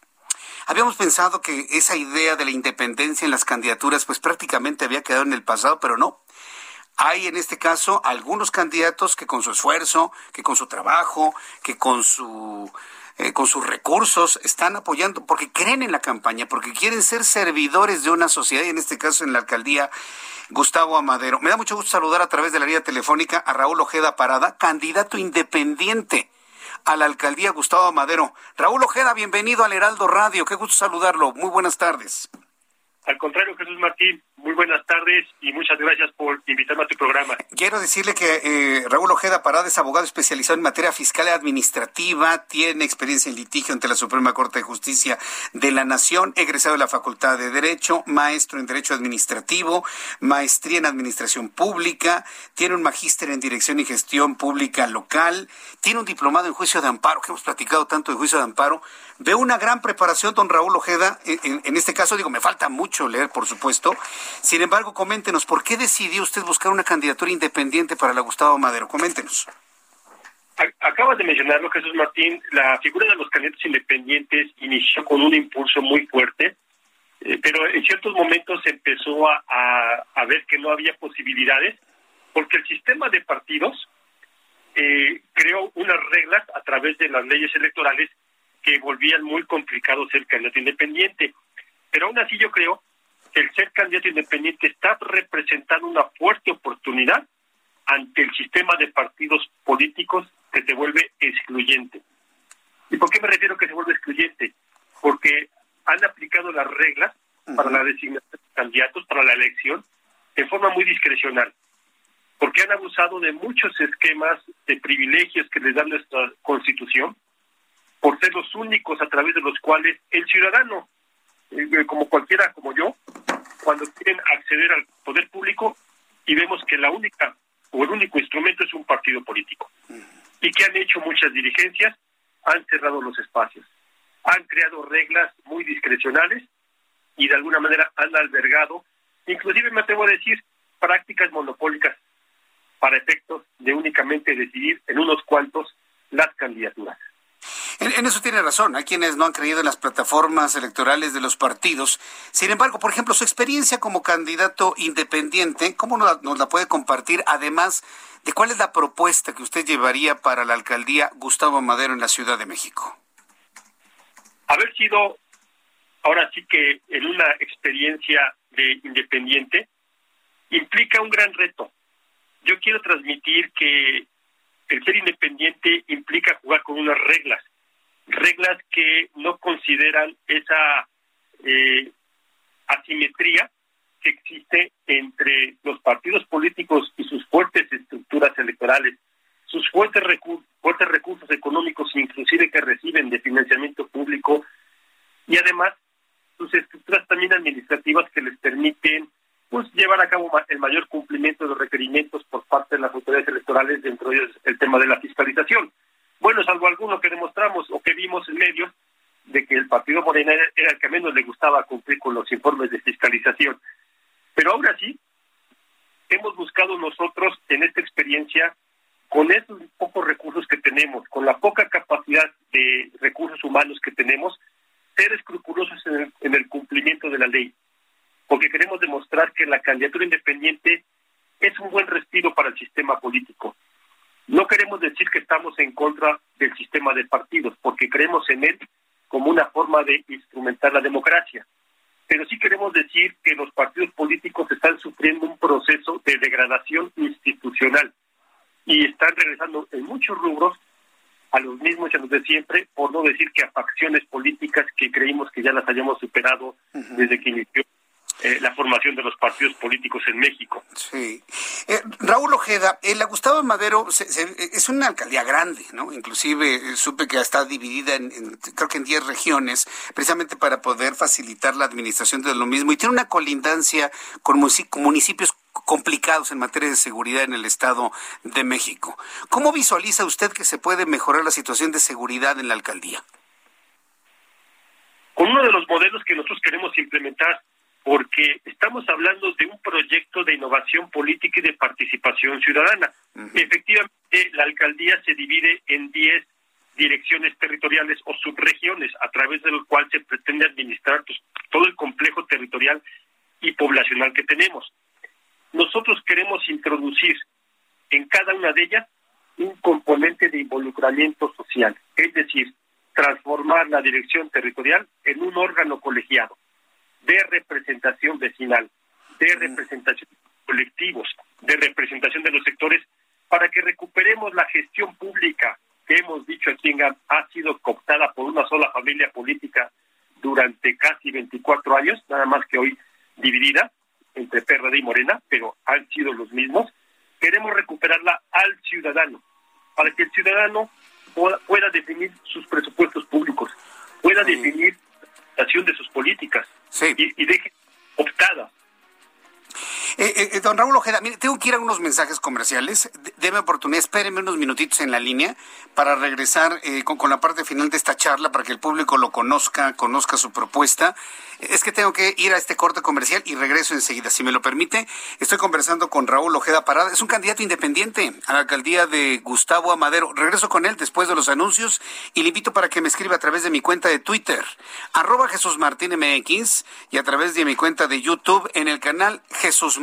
Habíamos pensado que esa idea de la independencia en las candidaturas pues prácticamente había quedado en el pasado, pero no. Hay en este caso algunos candidatos que con su esfuerzo, que con su trabajo, que con su eh, con sus recursos están apoyando porque creen en la campaña, porque quieren ser servidores de una sociedad y en este caso en la alcaldía Gustavo Amadero. Me da mucho gusto saludar a través de la línea telefónica a Raúl Ojeda Parada, candidato independiente a la alcaldía Gustavo Amadero. Raúl Ojeda, bienvenido al Heraldo Radio. Qué gusto saludarlo. Muy buenas tardes. Al contrario, Jesús Martín, muy buenas tardes y muchas gracias por invitarme a tu programa. Quiero decirle que eh, Raúl Ojeda Parada es abogado especializado en materia fiscal y administrativa, tiene experiencia en litigio ante la Suprema Corte de Justicia de la Nación, egresado de la Facultad de Derecho, maestro en Derecho Administrativo, maestría en Administración Pública, tiene un magíster en Dirección y Gestión Pública Local, tiene un diplomado en Juicio de Amparo, que hemos platicado tanto de Juicio de Amparo, Veo una gran preparación, don Raúl Ojeda. En, este caso, digo, me falta mucho leer, por supuesto. Sin embargo, coméntenos, ¿por qué decidió usted buscar una candidatura independiente para la Gustavo Madero? Coméntenos. Acabas de mencionarlo, Jesús Martín. La figura de los candidatos independientes inició con un impulso muy fuerte, eh, pero en ciertos momentos empezó a, a, ver que no había posibilidades, porque el sistema de partidos eh, creó unas reglas a través de las leyes electorales que volvían muy complicado ser candidato independiente. Pero aún así yo creo que el ser candidato independiente está representando una fuerte oportunidad ante el sistema de partidos políticos que se vuelve excluyente. ¿Y por qué me refiero que se vuelve excluyente? Porque han aplicado las reglas para la designación de candidatos, para la elección, de forma muy discrecional. Porque han abusado de muchos esquemas de privilegios que les da nuestra Constitución por ser los únicos a través de los cuales el ciudadano, eh, como cualquiera como yo, cuando quieren acceder al poder público y vemos que la única o el único instrumento es un partido político y que han hecho muchas dirigencias, han cerrado los espacios, han creado reglas muy discrecionales y de alguna manera han albergado, inclusive me atrevo a decir, prácticas monopólicas para efectos de únicamente decidir en unos cuantos las candidaturas. En, eso tiene razón. Hay quienes no han creído en las plataformas electorales de los partidos. Sin embargo, por ejemplo, su experiencia como candidato independiente, ¿cómo nos la, puede compartir? Además de cuál es la propuesta que usted llevaría para la alcaldía Gustavo Madero en la Ciudad de México. Haber sido ahora sí que en una experiencia de independiente implica un gran reto. Yo quiero transmitir que el ser independiente implica jugar con unas reglas, reglas que no consideran esa eh, asimetría que existe entre los partidos políticos y sus fuertes estructuras electorales, sus fuertes, fuertes recursos económicos inclusive que reciben de financiamiento público y además sus estructuras también administrativas que les permiten pues llevar a cabo el mayor cumplimiento de los requerimientos por parte de las autoridades electorales, dentro de ellos el tema de la fiscalización. Bueno, salvo alguno que demostramos o que vimos en medios de que el partido Morena era el que menos le gustaba cumplir con los informes de fiscalización. Pero ahora sí, hemos buscado nosotros en esta experiencia, con esos pocos recursos que tenemos, con la poca capacidad de recursos humanos que tenemos, ser escrupulosos en el, cumplimiento de la ley, porque queremos demostrar que la candidatura independiente es un buen respiro para el sistema político. No queremos decir que estamos en contra del sistema de partidos, porque creemos en él como una forma de instrumentar la democracia. Pero sí queremos decir que los partidos políticos están sufriendo un proceso de degradación institucional y están regresando en muchos rubros a los mismos y a los de siempre, por no decir que a facciones políticas que creímos que ya las hayamos superado desde que inició eh, la formación de los partidos políticos en México. Sí. Eh, Raúl Ojeda, eh, la Gustavo Madero es una alcaldía grande, ¿no? Inclusive supe que está dividida en, creo que en 10 regiones, precisamente para poder facilitar la administración de lo mismo, y tiene una colindancia con municipios complicados en materia de seguridad en el Estado de México. ¿Cómo visualiza usted que se puede mejorar la situación de seguridad en la alcaldía? Con uno de los modelos que nosotros queremos implementar porque estamos hablando de un proyecto de innovación política y de participación ciudadana. Efectivamente, la alcaldía se divide en 10 direcciones territoriales o subregiones, a través de lo cual se pretende administrar pues, todo el complejo territorial y poblacional que tenemos. Nosotros queremos introducir en cada una de ellas un componente de involucramiento social, es decir, transformar la dirección territorial en un órgano colegiado de representación vecinal, de representación de colectivos, de representación de los sectores, para que recuperemos la gestión pública que hemos dicho aquí en ha sido cooptada por una sola familia política durante casi 24 años, nada más que hoy dividida entre PRD y Morena, pero han sido los mismos. Queremos recuperarla al ciudadano, para que el ciudadano pueda, definir sus presupuestos públicos, pueda definir acción de sus políticas, y, y deje optada. Eh, eh, eh, don Raúl Ojeda, mire, tengo que ir a unos mensajes comerciales. Deme oportunidad, espérenme unos minutitos en la línea para regresar con, con, la parte final de esta charla para que el público lo conozca, conozca su propuesta es que tengo que ir a este corte comercial y regreso enseguida. Si me lo permite, estoy conversando con Raúl Ojeda Parada. Es un candidato independiente a la alcaldía de Gustavo Amadero. Regreso con él después de los anuncios y le invito para que me escriba a través de mi cuenta de Twitter, arroba Jesús Martín MX, y a través de mi cuenta de YouTube en el canal Jesús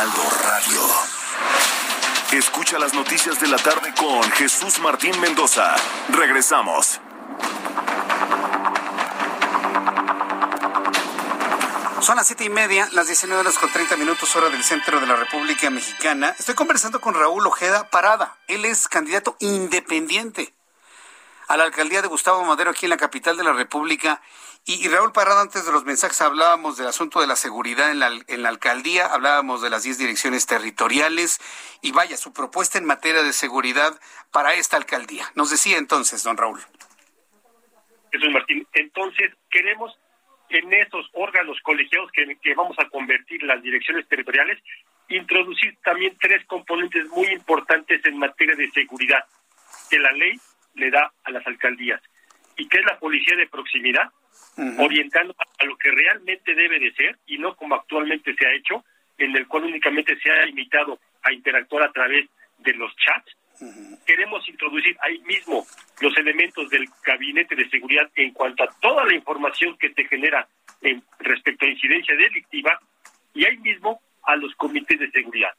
Heraldo Radio. Escucha las noticias de la tarde con Jesús Martín Mendoza. Regresamos. Son las siete y media, las 19 horas con 30 minutos, hora del centro de la República Mexicana. Estoy conversando con Raúl Ojeda Parada. Él es candidato independiente a la alcaldía de Gustavo Madero aquí en la capital de la República. Y, Raúl Parada, antes de los mensajes hablábamos del asunto de la seguridad en la, en la alcaldía, hablábamos de las 10 direcciones territoriales y vaya, su propuesta en materia de seguridad para esta alcaldía. Nos decía entonces, don Raúl. Jesús Martín, entonces queremos en esos órganos colegiados que, que vamos a convertir las direcciones territoriales, introducir también tres componentes muy importantes en materia de seguridad que la ley le da a las alcaldías y que es la policía de proximidad, orientando a lo que realmente debe de ser y no como actualmente se ha hecho, en el cual únicamente se ha limitado a interactuar a través de los chats Queremos introducir ahí mismo los elementos del gabinete de seguridad en cuanto a toda la información que te genera en, respecto a incidencia delictiva y ahí mismo a los comités de seguridad.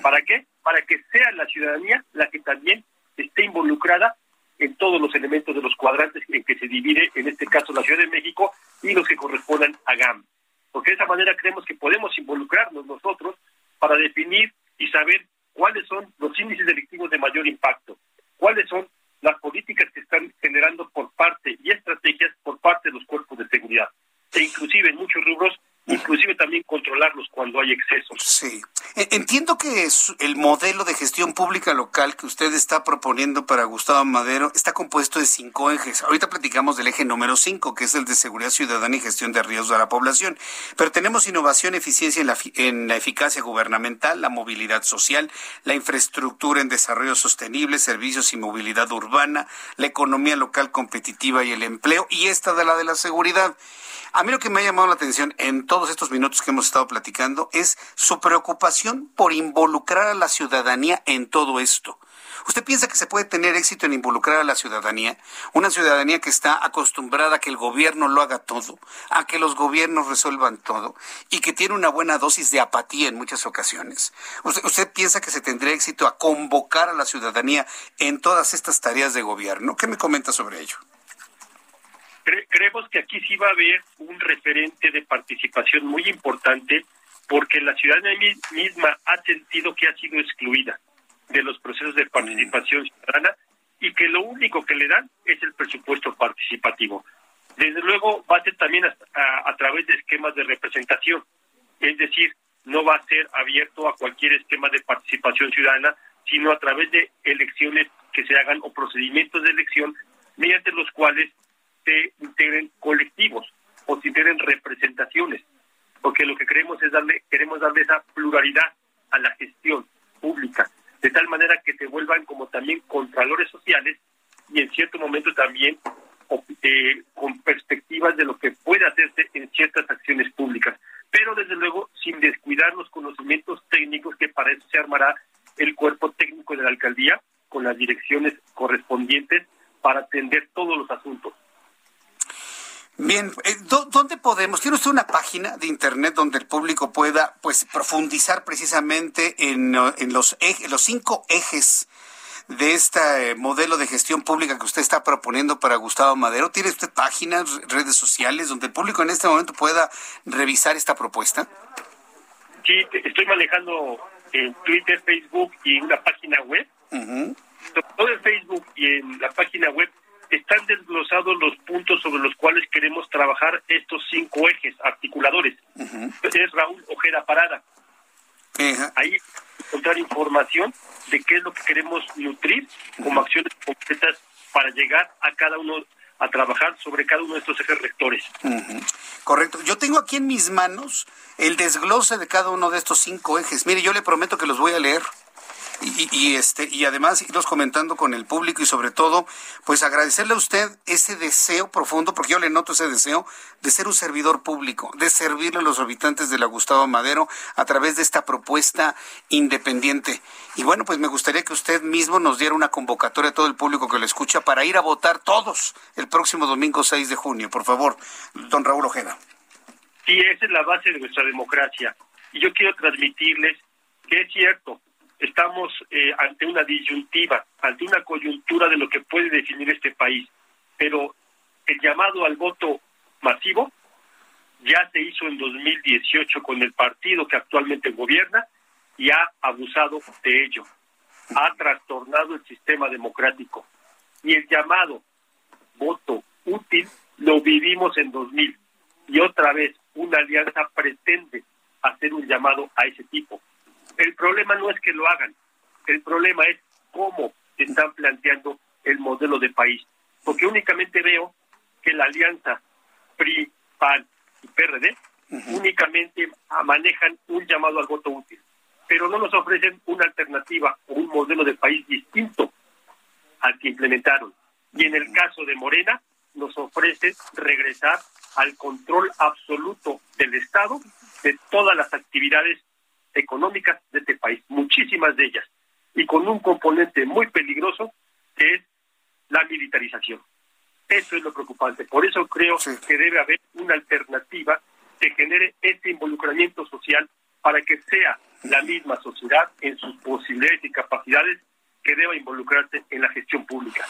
¿Para qué? Para que sea la ciudadanía la que también esté involucrada en todos los elementos de los cuadrantes en que se divide, en este caso, la Ciudad de México y los que correspondan a GAM. Porque de esa manera creemos que podemos involucrarnos nosotros para definir y saber cuáles son los índices delictivos de mayor impacto, cuáles son las políticas que están generando por parte y estrategias por parte de los cuerpos de seguridad. E inclusive en muchos rubros inclusive también controlarlos cuando hay excesos. Sí. E, entiendo que el modelo de gestión pública local que usted está proponiendo para Gustavo Madero está compuesto de cinco ejes. Ahorita platicamos del eje número cinco, que es el de seguridad ciudadana y gestión de riesgos de la población. Pero tenemos innovación, eficiencia en la, en la eficacia gubernamental, la movilidad social, la infraestructura en desarrollo sostenible, servicios y movilidad urbana, la economía local competitiva y el empleo, y esta de la de la seguridad. A mí lo que me ha llamado la atención en todos estos minutos que hemos estado platicando es su preocupación por involucrar a la ciudadanía en todo esto. ¿Usted piensa que se puede tener éxito en involucrar a la ciudadanía? Una ciudadanía que está acostumbrada a que el gobierno lo haga todo, a que los gobiernos resuelvan todo y que tiene una buena dosis de apatía en muchas ocasiones. ¿Usted, piensa que se tendría éxito a convocar a la ciudadanía en todas estas tareas de gobierno? ¿Qué me comenta sobre ello? Creemos que aquí sí va a haber un referente de participación muy importante porque la ciudadanía misma ha sentido que ha sido excluida de los procesos de participación ciudadana y que lo único que le dan es el presupuesto participativo. Desde luego va a ser también a, a, través de esquemas de representación, es decir, no va a ser abierto a cualquier esquema de participación ciudadana, sino a través de elecciones que se hagan o procedimientos de elección mediante los cuales se integren colectivos o se integren representaciones, porque lo que queremos es darle, queremos darle esa pluralidad a la gestión pública, de tal manera que se vuelvan como también contralores sociales y en cierto momento también eh, con perspectivas de lo que puede hacerse en ciertas acciones públicas, pero desde luego sin descuidar los conocimientos técnicos que para eso se armará el cuerpo técnico de la alcaldía con las direcciones correspondientes para atender todos los asuntos. Bien, eh, ¿dónde podemos? ¿Tiene usted una página de internet donde el público pueda pues profundizar precisamente en, los, los cinco ejes de este modelo de gestión pública que usted está proponiendo para Gustavo Madero? ¿Tiene usted páginas, redes sociales donde el público en este momento pueda revisar esta propuesta? Sí, estoy manejando en Twitter, Facebook y una página web. Todo en Facebook y en la página web están desglosados los puntos sobre los cuales queremos trabajar estos cinco ejes articuladores. Es Raúl Ojeda Parada. Ahí encontrar información de qué es lo que queremos nutrir como acciones concretas para llegar a cada uno a trabajar sobre cada uno de estos ejes rectores. Correcto. Yo tengo aquí en mis manos el desglose de cada uno de estos cinco ejes. Mire, yo le prometo que los voy a leer y, este y además irnos comentando con el público y sobre todo pues agradecerle a usted ese deseo profundo porque yo le noto ese deseo de ser un servidor público de servirle a los habitantes de la Gustavo Madero a través de esta propuesta independiente. Y bueno pues me gustaría que usted mismo nos diera una convocatoria a todo el público que lo escucha para ir a votar todos el próximo domingo 6 de junio. Por favor don Raúl Ojeda. Sí esa es la base de nuestra democracia. Y yo quiero transmitirles que es cierto estamos eh, ante una disyuntiva, ante una coyuntura de lo que puede definir este país. Pero el llamado al voto masivo ya se hizo en 2018 con el partido que actualmente gobierna y ha abusado de ello. Ha trastornado el sistema democrático. Y el llamado voto útil lo vivimos en 2000. Y otra vez una alianza pretende hacer un llamado a ese tipo. El problema no es que lo hagan, el problema es cómo están planteando el modelo de país. Porque únicamente veo que la alianza PRI, PAN y PRD únicamente manejan un llamado al voto útil, pero no nos ofrecen una alternativa o un modelo de país distinto al que implementaron. Y en el caso de Morena, nos ofrece regresar al control absoluto del Estado de todas las actividades económicas de este país, muchísimas de ellas. y con un componente muy peligroso que es la militarización. Eso es lo preocupante. Por eso creo que debe haber una alternativa que genere este involucramiento social para que sea la misma sociedad en sus posibilidades y capacidades que deba involucrarse en la gestión pública.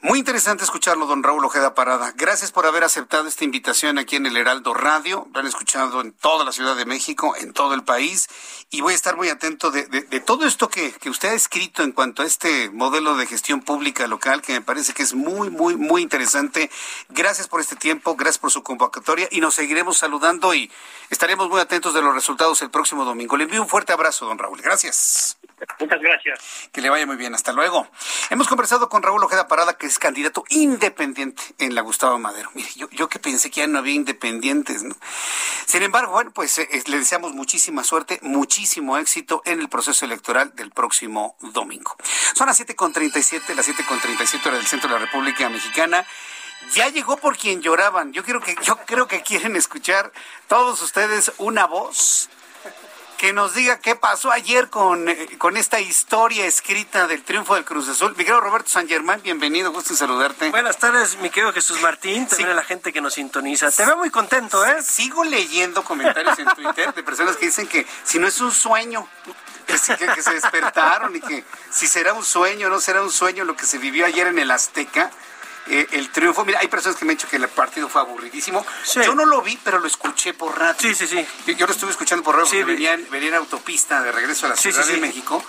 Muy interesante escucharlo, don Raúl Ojeda Parada. Gracias por haber aceptado esta invitación aquí en el Heraldo Radio. Lo han escuchado en toda la Ciudad de México, en todo el país. Y voy a estar muy atento de, todo esto que, que, usted ha escrito en cuanto a este modelo de gestión pública local, que me parece que es muy, muy, muy interesante. Gracias por este tiempo, gracias por su convocatoria y nos seguiremos saludando y estaremos muy atentos de los resultados el próximo domingo. Le envío un fuerte abrazo, don Raúl. Gracias. Muchas gracias. Que le vaya muy bien. Hasta luego. Hemos conversado con Raúl Ojeda Parada, que es candidato independiente en la Gustavo Madero. Mire, yo, yo que pensé que ya no había independientes, ¿no? Sin embargo, bueno, pues eh, le deseamos muchísima suerte, muchísimo éxito en el proceso electoral del próximo domingo. Son las 7.37, las 7.37 horas del centro de la República Mexicana ya llegó por quien lloraban. Yo quiero que yo creo que quieren escuchar todos ustedes una voz que nos diga qué pasó ayer con, eh, con esta historia escrita del triunfo del Cruz Azul. Mi querido Roberto San Germán, bienvenido, gusto en saludarte. Buenas tardes, mi querido Jesús Martín, también a la gente que nos sintoniza. Te veo muy contento, ¿eh? Sigo leyendo comentarios en Twitter de personas que dicen que si no es un sueño, que, que se despertaron y que si será un sueño o no será un sueño lo que se vivió ayer en el Azteca eh, el triunfo. Mira, hay personas que me han dicho que el partido fue aburridísimo. Yo no lo vi, pero lo escuché por radio. Sí, sí, sí. Yo, lo estuve escuchando por radio porque venía, en autopista de regreso a la Ciudad de México.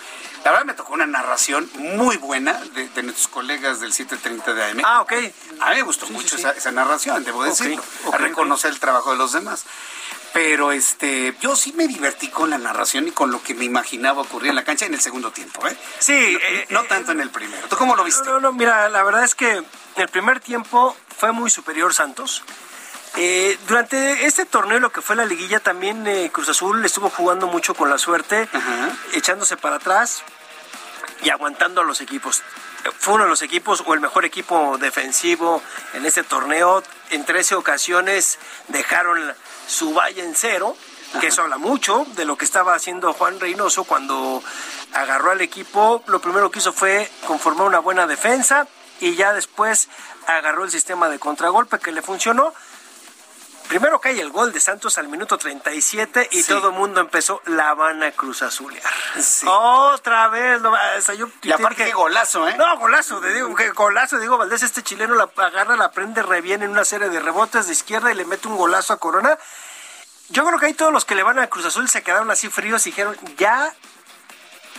La verdad me tocó una narración muy buena de, nuestros colegas del 730 de AM. Ah, ok. A mí me gustó mucho esa, narración, debo decirlo. a reconocer el trabajo de los demás. Pero este, yo sí me divertí con la narración y con lo que me imaginaba ocurrir en la cancha en el segundo tiempo, ¿eh? Sí. No, eh, tanto en el primero. ¿Tú cómo lo viste? No, no, mira, la verdad es que el primer tiempo fue muy superior Santos. Eh, durante este torneo, lo que fue la liguilla, también eh, Cruz Azul estuvo jugando mucho con la suerte, echándose para atrás y aguantando a los equipos. Fue uno de los equipos o el mejor equipo defensivo en este torneo. En 13 ocasiones dejaron su valla en cero, que eso habla mucho de lo que estaba haciendo Juan Reynoso cuando agarró al equipo. Lo primero que hizo fue conformar una buena defensa y ya después agarró el sistema de contragolpe que le funcionó. Primero cae el gol de Santos al minuto 37 y todo el mundo empezó la Habana Cruz Azulear. Otra vez. No, y aparte que golazo, ¿eh? No, golazo. De golazo. Digo, Valdés, este chileno la agarra, la prende re bien en una serie de rebotes de izquierda y le mete un golazo a Corona. Yo creo que ahí todos los que le van a Cruz Azul se quedaron así fríos y dijeron, ya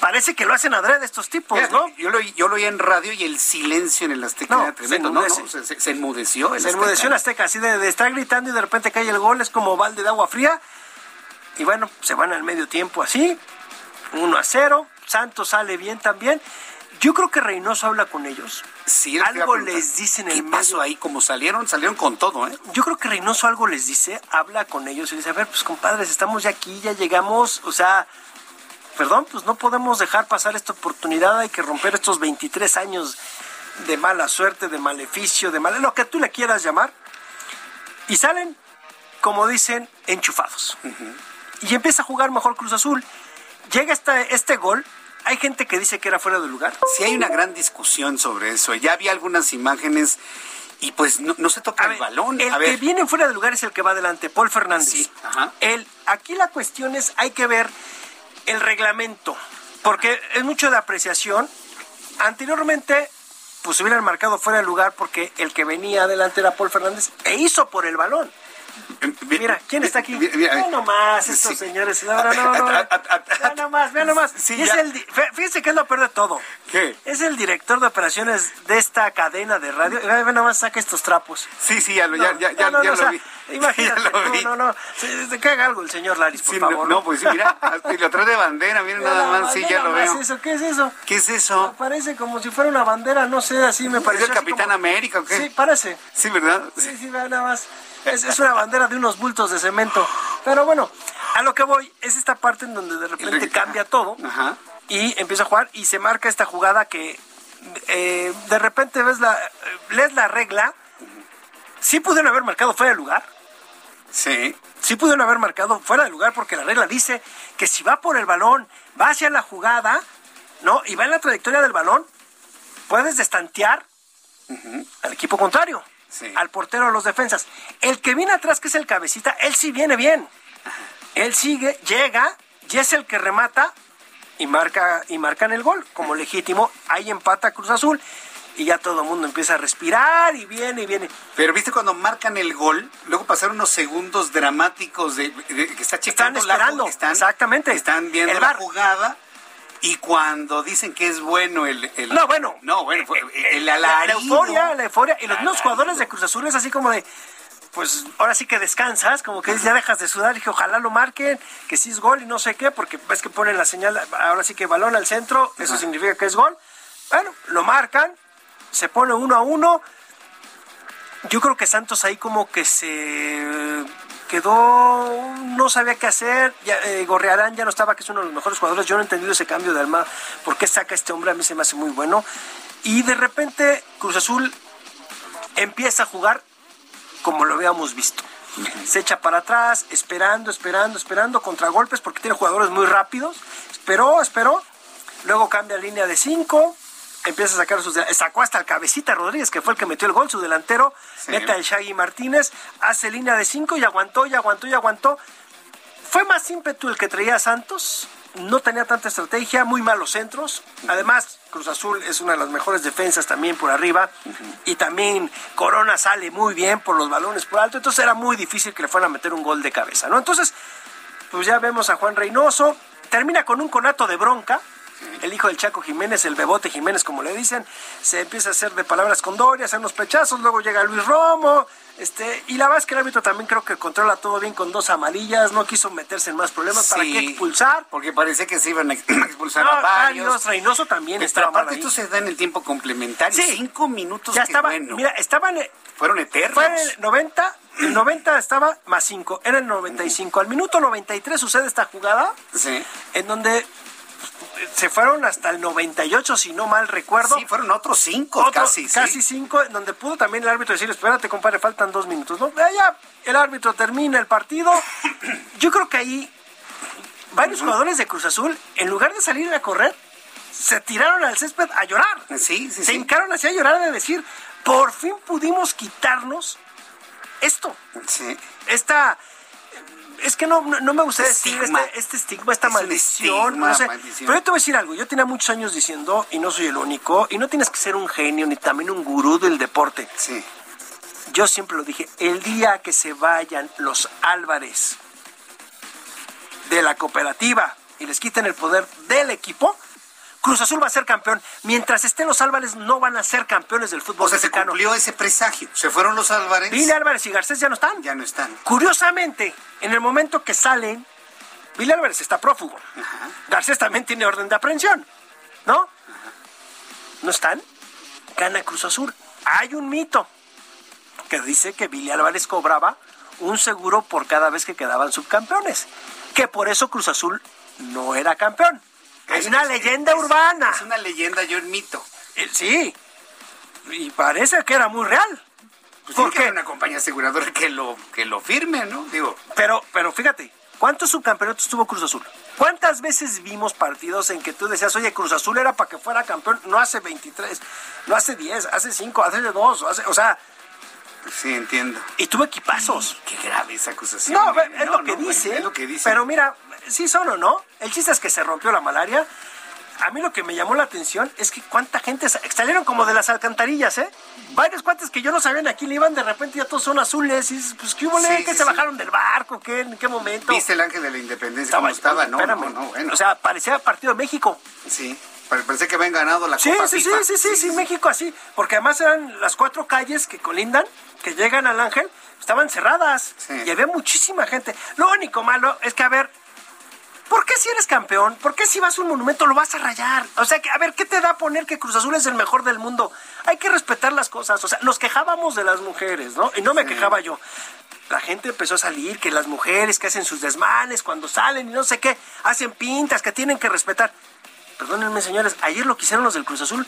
parece que lo hacen adrede estos tipos, ¿no? Yo lo, yo lo oí en radio y el silencio en el Azteca era tremendo, ¿no? Se, enmudeció el Se enmudeció el Azteca, así de, estar gritando y de repente cae el gol, es como balde de agua fría. Y bueno, se van al medio tiempo así, 1 a 0, Santos sale bien también. Yo creo que Reynoso habla con ellos. Sí, algo les dice en el ¿Qué pasó ahí? Como salieron, salieron con todo, ¿eh? Yo creo que Reynoso algo les dice, habla con ellos y dice, a ver, pues compadres, estamos ya aquí, ya llegamos, o sea, perdón, pues no podemos dejar pasar esta oportunidad, hay que romper estos 23 años de mala suerte, de maleficio, de mal, lo que tú le quieras llamar, y salen, como dicen, enchufados. Y empieza a jugar mejor Cruz Azul. Llega este, este gol, hay gente que dice que era fuera de lugar. Sí, hay una gran discusión sobre eso. Ya había algunas imágenes y pues no, se toca el balón. El que viene fuera de lugar es el que va adelante, Paul Fernández. Sí, aquí la cuestión es, hay que ver el reglamento, porque es mucho de apreciación. Anteriormente, pues hubieran marcado fuera de lugar porque el que venía adelante era Paul Fernández e hizo por el balón. Mira, ¿quién está aquí? Vean nomás estos señores. No, no, no, no. Vean nomás, vean nomás. fíjense que es lo peor de todo. ¿Qué? Es el director de operaciones de esta cadena de radio. Vean nomás, saca estos trapos. Sí, sí, ya lo, ya, ya, ya, lo vi. Imagínate, no, no, no. Que haga algo el señor Laris, por favor. No, pues mira, y lo trae de bandera, miren nada más, sí, ya lo veo. Eso, ¿Qué es eso? ¿Qué es eso? Parece como si fuera una bandera, no sé, así me parece. ¿Es el Capitán América o qué? Sí, parece. Sí, ¿verdad? Sí, sí, nada más. Es, una bandera de unos bultos de cemento. Pero bueno, a lo que voy es esta parte en donde de repente cambia todo y empieza a jugar y se marca esta jugada que eh, de repente ves la, lees la regla. Sí pudieron haber marcado fuera de lugar. Sí. Sí pudieron haber marcado fuera de lugar porque la regla dice que si va por el balón, va hacia la jugada, ¿no? Y va en la trayectoria del balón, puedes destantear al equipo contrario, al portero de los defensas. El que viene atrás, que es el cabecita, él sí viene bien. Él sigue, llega, y es el que remata y marca y marcan el gol como legítimo. Ahí empata Cruz Azul y ya todo el mundo empieza a respirar y viene y viene. Pero viste cuando marcan el gol, luego pasaron unos segundos dramáticos de, de- que está checando Están esperando, la, están, exactamente. Están viendo El la jugada y cuando dicen que es bueno el, el- No, bueno. no bueno fue el la, la alarido. euforia, la euforia. Y los mismos jugadores de Cruz Azul es así como de, pues ahora sí que descansas, como que ya dejas de sudar y que ojalá lo marquen, que sí es gol y no sé qué, porque ves que ponen la señal, ahora sí que balón al centro, eso significa que es gol. Bueno, lo marcan, se pone uno a uno. Yo creo que Santos ahí como que se quedó, no sabía qué hacer. Ya, eh, Gorriarán ya no estaba, que es uno de los mejores jugadores. Yo no he entendido ese cambio de alma. ¿Por qué saca este hombre? A mí se me hace muy bueno. Y de repente Cruz Azul empieza a jugar como lo habíamos visto. Se echa para atrás, esperando, esperando, esperando, contragolpes, porque tiene jugadores muy rápidos. Esperó, esperó. Luego cambia línea de 5. Empieza a sacar sus. Sacó hasta el cabecita Rodríguez, que fue el que metió el gol, su delantero. Mete al Shaggy Martínez. Hace línea de 5 y aguantó, y aguantó, y aguantó. Fue más ímpetu el que traía Santos. No tenía tanta estrategia, muy malos centros. Además, Cruz Azul es una de las mejores defensas también por arriba. Y también Corona sale muy bien por los balones por alto. Entonces era muy difícil que le fueran a meter un gol de cabeza, ¿no? Entonces, pues ya vemos a Juan Reynoso. Termina con un conato de bronca. El hijo del Chaco Jiménez, el Bebote Jiménez, como le dicen, se empieza a hacer de palabras con Doria, hacer unos pechazos, luego llega Luis Romo, este, y la verdad es que el árbitro también creo que controla todo bien con dos amarillas, no quiso meterse en más problemas, ¿para qué expulsar? Porque parece que se iban a ex- a expulsar No, a varios. varios, Reynoso también Pero estaba mal aparte ahí. esto se da en el tiempo complementario. Sí. Cinco minutos Ya que estaba, bueno. mira, estaban, Fueron eternos. fue en el 90, el 90 estaba más 5, era el 95. Al minuto 93 sucede esta jugada Sí. en donde se fueron hasta el 98, si no mal recuerdo. Sí, fueron otros cinco, Otro- casi. sí. Casi cinco, en donde pudo también el árbitro decir, espérate, compadre, faltan dos minutos. ¿no? Ya, el árbitro termina el partido. Yo creo que ahí varios jugadores de Cruz Azul, en lugar de salir a correr, se tiraron al césped a llorar. Sí, sí, se hincaron así a llorar de decir, por fin pudimos quitarnos esto. Sí. Esta... Es que no, no, no me gusta Este decir estigma. este, este estigma, esta Es maldición. estigma, no sé. maldición. Pero yo te voy a decir algo. Yo tenía muchos años diciendo, y no soy el único, y no tienes que ser un genio ni también un gurú del deporte. Sí. Yo siempre lo dije, el día que se vayan los Álvarez de la cooperativa y les quiten el poder del equipo, Cruz Azul va a ser campeón. Mientras estén los Álvarez, no van a ser campeones del fútbol O sea, se mexicano. cumplió ese presagio. Se fueron los Álvarez. Vile Álvarez y Garcés ya no están. Ya no están. Curiosamente, en el momento que salen, Vile Álvarez está prófugo. Garcés también tiene orden de aprehensión. ¿No? ¿No están? Gana Cruz Azul. Hay un mito que dice que Billy Álvarez cobraba un seguro por cada vez que quedaban subcampeones. Que por eso Cruz Azul no era campeón. Es- una leyenda es- urbana. Es una leyenda, yo el mito. Eh, Sí. Y parece que era muy real. Pues ¿Por tiene que qué? haber una compañía aseguradora que lo, que lo firme, ¿no? Digo, Pero, pero fíjate, ¿cuántos subcampeonatos tuvo Cruz Azul? ¿Cuántas veces vimos partidos en que tú decías, oye, Cruz Azul era para que fuera campeón? No hace 23, no hace 10, hace 5, hace 2, hace, o sea, sí, entiendo. y tuvo equipazos. Qué grave esa acusación. No, es No, lo que no, dice. Es lo que dice. Pero mira, sí son o no. El chiste es que se rompió la malaria. A mí lo que me llamó la atención es que cuánta gente sa- salieron como de las alcantarillas, ¿eh? Varios cuates que yo no sabía a quién iban, de repente ya todos son azules. Y dices, pues, ¿qué hubo? Sí, ¿Que sí, se sí. bajaron del barco? ¿Qué? ¿En qué momento? ¿Viste el ángel de la independencia cómo estaba? No, espérame. no, no, bueno. O sea, parecía partido de México. sí, pare- parece que habían ganado la Sí, Copa sí, sí, sí, sí, sí, México así. Porque además eran las cuatro calles que colindan, que llegan al Ángel, estaban cerradas. Sí. Y había muchísima gente. Lo único malo es que, a ver, ¿por qué si eres campeón? ¿Por qué si vas a un monumento lo vas a rayar? O sea, que, a ver, ¿qué te da poner que Cruz Azul es el mejor del mundo? Hay que respetar las cosas. O sea, nos quejábamos de las mujeres, ¿no? Y no me quejaba yo. La gente empezó a salir, que las mujeres que hacen sus desmanes cuando salen y no sé qué, hacen pintas que tienen que respetar. Perdónenme, señores, ayer lo que hicieron los del Cruz Azul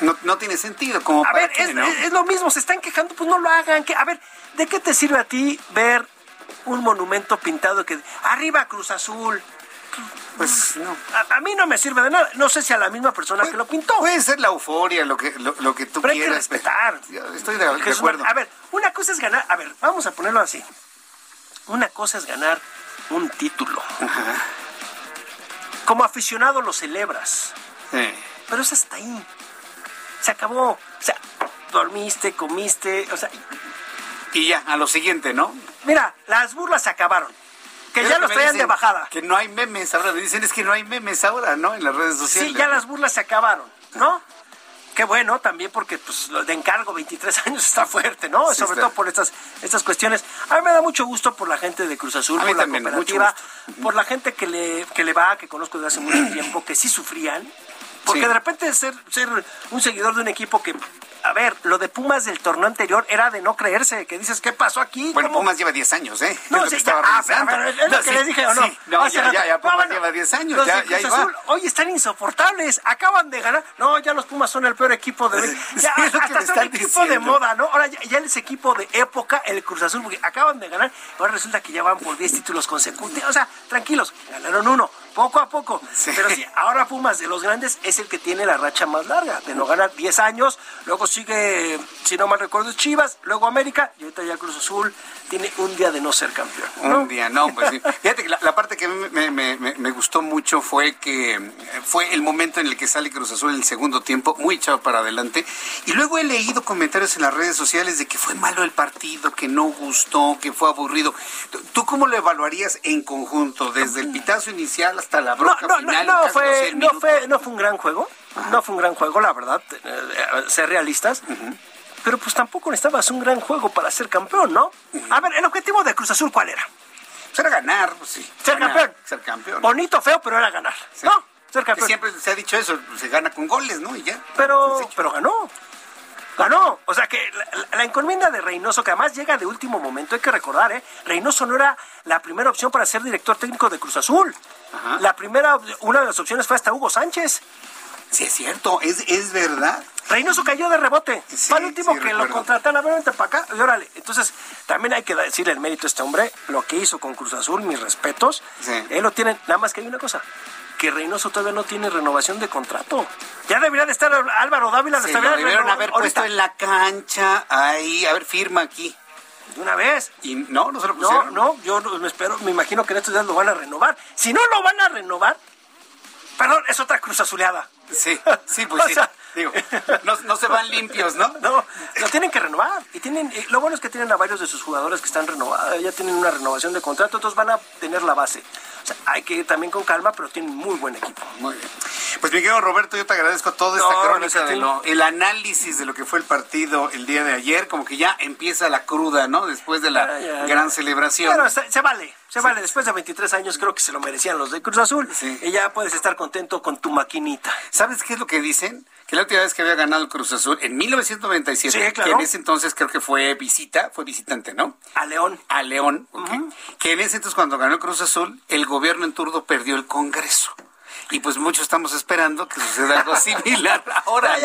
No, no tiene sentido. Como a para ver, qué, es, ¿no? es- es lo mismo, se están quejando, pues no lo hagan. Que, a ver, ¿de qué te sirve a ti ver un monumento pintado que arriba Cruz Azul? Pues no. A, mí no me sirve de nada. No sé si a la misma persona que lo pintó. Puede ser la euforia, lo que, lo, que tú Pero quieras. Hay que respetar. Estoy de, acuerdo. A ver, una cosa es ganar. A ver, vamos a ponerlo así. Una cosa es ganar un título. Como aficionado lo celebras. Pero es hasta ahí. Se acabó. O sea, dormiste, comiste, o sea... Y ya, a lo siguiente, ¿no? Mira, las burlas se acabaron. Que ya los traían de bajada. Que no hay memes, ahora me dicen es que no hay memes ahora, ¿no? En las redes sociales. Sí, ya las burlas se acabaron, ¿no? Qué bueno también porque pues lo de encargo 23 años está fuerte, ¿no? Sobre todo por estas estas cuestiones. A mí me da mucho gusto por la gente de Cruz Azul, por la cooperativa, por la gente que le que le va, que conozco desde hace mucho tiempo, que sí sufrían, porque de repente ser ser un seguidor de un equipo que a ver, lo de Pumas del torneo anterior era de no creerse, que dices, ¿qué pasó aquí? Bueno, Pumas lleva 10 años, ¿eh? No, sí, ya, ah, es lo que les dije, ¿o no? no, ya, ya, ya, Pumas lleva 10 años, ya, ya Azul, Hoy están insoportables, acaban de ganar. No, ya los Pumas son el peor equipo de... Ya, hasta son equipo de moda, ¿no? Ahora ya, ya es equipo de época, el Cruz Azul, porque acaban de ganar, ahora resulta que ya van por 10 títulos consecutivos. O sea, tranquilos, ganaron uno poco a poco. Pero sí, ahora Pumas de los grandes es el que tiene la racha más larga, de no ganar 10 años, luego sigue, si no mal recuerdo, Chivas, luego América, y ahorita ya Cruz Azul tiene un día de no ser campeón. Un día, no, pues sí. Fíjate que la, parte que me, me, me, gustó mucho fue que fue el momento en el que sale Cruz Azul en el segundo tiempo, muy echado para adelante, y luego he leído comentarios en las redes sociales de que fue malo el partido, que no gustó, que fue aburrido. ¿Tú cómo lo evaluarías en conjunto, desde el pitazo inicial hasta no, no, No, fue, no, fue, no fue un gran juego. No fue un gran juego, la verdad. Eh, ser realistas. Pero pues tampoco necesitabas un gran juego para ser campeón, ¿no? A ver, ¿el objetivo de Cruz Azul cuál era? Pues era ganar, pues sí. Ser campeón. Ser campeón. Bonito, feo, pero era ganar. ¿No? Ser campeón. siempre se ha dicho eso, se gana con goles, ¿no? Y ya. Pero, pero ganó ganó. O sea que la, encomienda de Reynoso, que además llega de último momento, hay que recordar, ¿eh? Reynoso no era la primera opción para ser director técnico de Cruz Azul. La primera, una de las opciones fue hasta Hugo Sánchez. Sí, es cierto, es, es verdad. Reynoso cayó de rebote. fue el último que lo contrataron, a ver, para acá, y órale. Entonces, también hay que decirle el mérito a este hombre, lo que hizo con Cruz Azul, mis respetos. Él lo tiene, nada más que hay una cosa, que Reynoso todavía no tiene renovación de contrato. Ya debería de estar Álvaro Dávila. Se lo debieron haber puesto en la cancha, ahí, a ver, firma aquí. De una vez. Y no, no se lo pusieron. No, no, yo me espero, me imagino que en estos días lo van a renovar. Si no lo van a renovar, perdón, es otra cruz azuleada. Sí, sí, pues sí. Digo, no, se van limpios, ¿no? No, lo tienen que renovar. Y tienen, lo bueno es que tienen a varios de sus jugadores que están renovados, ya tienen una renovación de contrato, entonces van a tener la base. Hay que ir también con calma, pero tienen muy buen equipo. Muy bien. Pues mi querido Roberto, yo te agradezco todo esta crónica de lo, el análisis de lo que fue el partido el día de ayer, como que ya empieza la cruda, ¿no? Después de la gran celebración. Pero se, vale, se vale. Después de 23 años creo que se lo merecían los de Cruz Azul. Y ya puedes estar contento con tu maquinita. ¿Sabes qué es lo que dicen? que la última vez que había ganado el Cruz Azul, en 1997, que en ese entonces creo que fue visita, fue visitante, ¿no? A León. A León, que en ese entonces cuando ganó el Cruz Azul, el gobierno en turno perdió el Congreso y pues muchos estamos esperando que suceda algo similar ahora.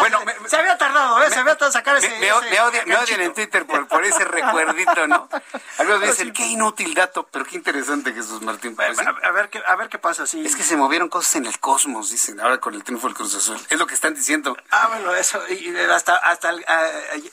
bueno, se había tardado, ¿eh? se había tardado sacar ese. Me, me, odian, en Twitter por, por ese recuerdito, ¿no? Algunos dicen, qué inútil dato, pero qué interesante, Jesús Martín. Pues, a, ver qué, a ver qué pasa, sí. Es que se movieron cosas en el cosmos, dicen, ahora con el triunfo del Cruz Azul. Es lo que están diciendo. Ah, bueno, eso, y hasta, hasta ah,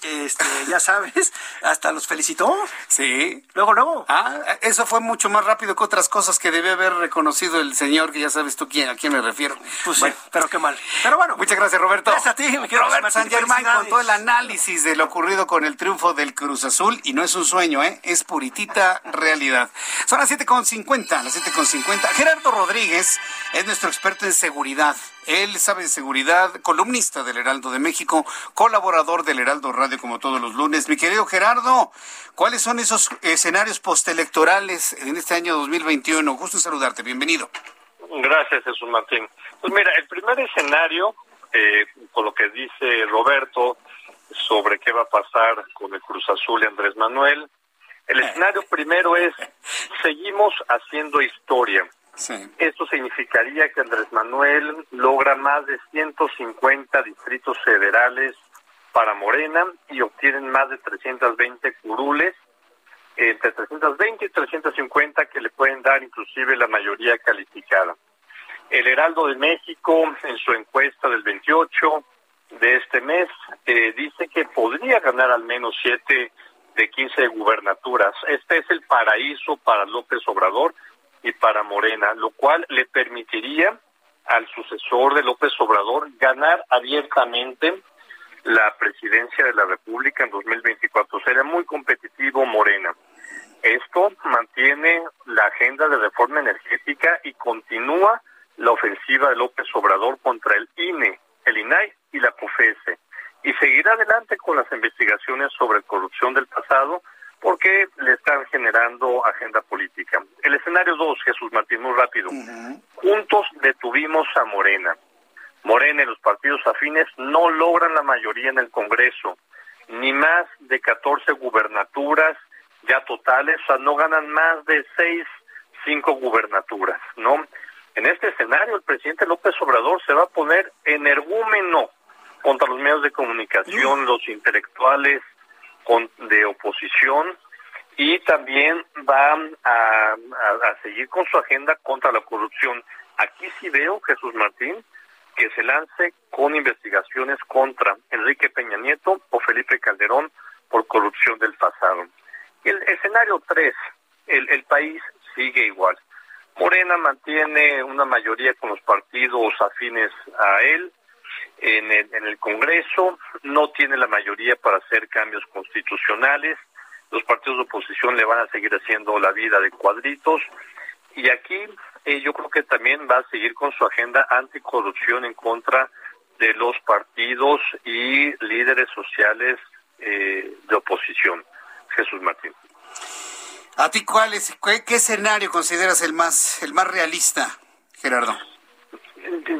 este, ya sabes, hasta los felicitó. Sí. Luego, luego. Ah, eso fue mucho más rápido que otras cosas que debe haber reconocido el señor, que ya sabes tú quién, a quién me refiero. Pues bueno, pero qué mal. Pero bueno. Muchas gracias, Roberto. Gracias a ti, mi Roberto San Germán con todo el análisis de lo ocurrido con el triunfo del Cruz Azul. Y no es un sueño, ¿eh? Es puritita realidad. Son las 7.50, las 7.50. Gerardo Rodríguez es nuestro experto en seguridad. Él sabe de seguridad, columnista del Heraldo de México, colaborador del Heraldo Radio como todos los lunes. Mi querido Gerardo, ¿cuáles son esos escenarios postelectorales en este año 2021? Gusto en saludarte, bienvenido. Gracias, Jesús Martín. Pues mira, el primer escenario, eh, con lo que dice Roberto sobre qué va a pasar con el Cruz Azul y Andrés Manuel, el escenario primero es, seguimos haciendo historia. Esto significaría que Andrés Manuel logra más de 150 distritos federales para Morena y obtienen más de 320 curules entre 320 y 350 que le pueden dar inclusive la mayoría calificada. El Heraldo de México, en su encuesta del 28 de este mes, eh, dice que podría ganar al menos 7 de 15 gubernaturas. Este es el paraíso para López Obrador y para Morena, lo cual le permitiría al sucesor de López Obrador ganar abiertamente la presidencia de la República en 2024. Sería muy competitivo Morena. Esto mantiene la agenda de reforma energética y continúa la ofensiva de López Obrador contra el INE, el INAI y la COFESE. Y seguirá adelante con las investigaciones sobre corrupción del pasado porque le están generando agenda política. El escenario 2, Jesús Martín, muy rápido. Juntos detuvimos a Morena. Morena y los partidos afines no logran la mayoría en el Congreso, ni más de 14 gubernaturas ya totales, o sea, no ganan más de 6, 5 gubernaturas, ¿no? En este escenario, el presidente López Obrador se va a poner energúmeno contra los medios de comunicación, los intelectuales de oposición y también va a, a seguir con su agenda contra la corrupción. Aquí sí veo, Jesús Martín, que se lance con investigaciones contra Enrique Peña Nieto o Felipe Calderón por corrupción del pasado. El escenario 3, el, el país sigue igual. Morena mantiene una mayoría con los partidos afines a él en el, Congreso, no tiene la mayoría para hacer cambios constitucionales, los partidos de oposición le van a seguir haciendo la vida de cuadritos y aquí eh, yo creo que también va a seguir con su agenda anticorrupción en contra de los partidos y líderes sociales eh, de oposición. Jesús Martín. ¿A ti cuál es, qué, escenario consideras el más, el más realista, Gerardo?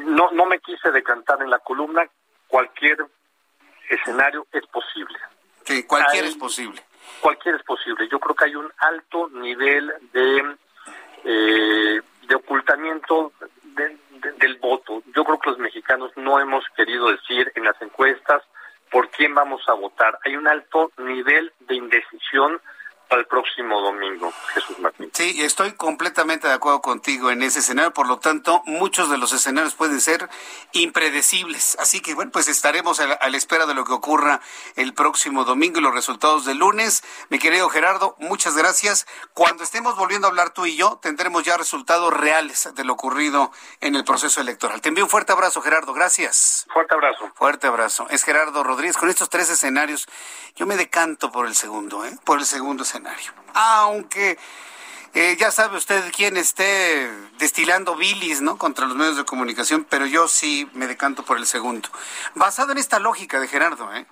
No, no me quise decantar en la columna. Cualquier escenario es posible. Sí, cualquier es posible. Cualquier es posible. Yo creo que hay un alto nivel de eh, de ocultamiento del voto. Yo creo que los mexicanos no hemos querido decir en las encuestas por quién vamos a votar. Hay un alto nivel de indecisión para el próximo domingo, Jesús Martín. Sí, estoy completamente de acuerdo contigo en ese escenario, por lo tanto, muchos de los escenarios pueden ser impredecibles. Así que, bueno, pues estaremos a la, espera de lo que ocurra el próximo domingo y los resultados del lunes. Mi querido Gerardo, muchas gracias. Cuando estemos volviendo a hablar tú y yo, tendremos ya resultados reales de lo ocurrido en el proceso electoral. Te envío un fuerte abrazo, Gerardo. Gracias. Fuerte abrazo. Fuerte abrazo. Es Gerardo Rodríguez. Con estos tres escenarios, yo me decanto por el segundo, ¿eh? Por el segundo Aunque eh, ya sabe usted quién esté destilando bilis, ¿no? Contra los medios de comunicación, pero yo sí me decanto por el segundo. Basado en esta lógica de Gerardo, ¿eh?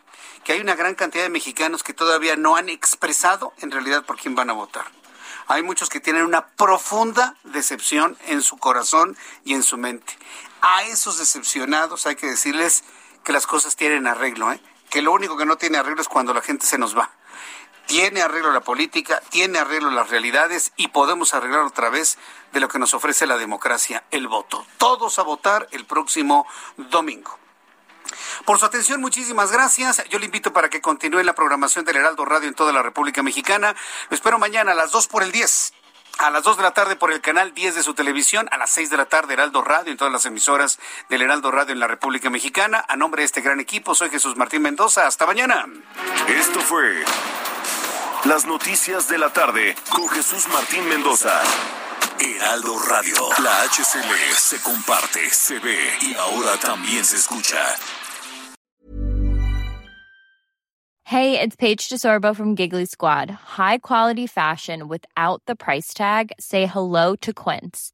Que hay una gran cantidad de mexicanos que todavía no han expresado en realidad por quién van a votar. Hay muchos que tienen una profunda decepción en su corazón y en su mente. A esos decepcionados hay que decirles que las cosas tienen arreglo, ¿eh? Que lo único que no tiene arreglo es cuando la gente se nos va tiene arreglo la política, tiene arreglo las realidades y podemos arreglar otra vez de lo que nos ofrece la democracia, el voto. Todos a votar el próximo domingo. Por su atención, muchísimas gracias. Yo le invito para que continúe la programación del Heraldo Radio en toda la República Mexicana. Lo espero mañana a las 2 por el 10. A las 2 de la tarde por el canal 10 de su televisión, a las 6 de la tarde Heraldo Radio en todas las emisoras del Heraldo Radio en la República Mexicana. A nombre de este gran equipo, soy Jesús Martín Mendoza. Hasta mañana. Esto fue las noticias de la tarde con Jesús Martín Mendoza. Heraldo Radio. La HCL se comparte, se ve y ahora también se escucha. Hey, it's Paige DeSorbo from Giggly Squad. High quality fashion without the price tag. Say hello to Quince.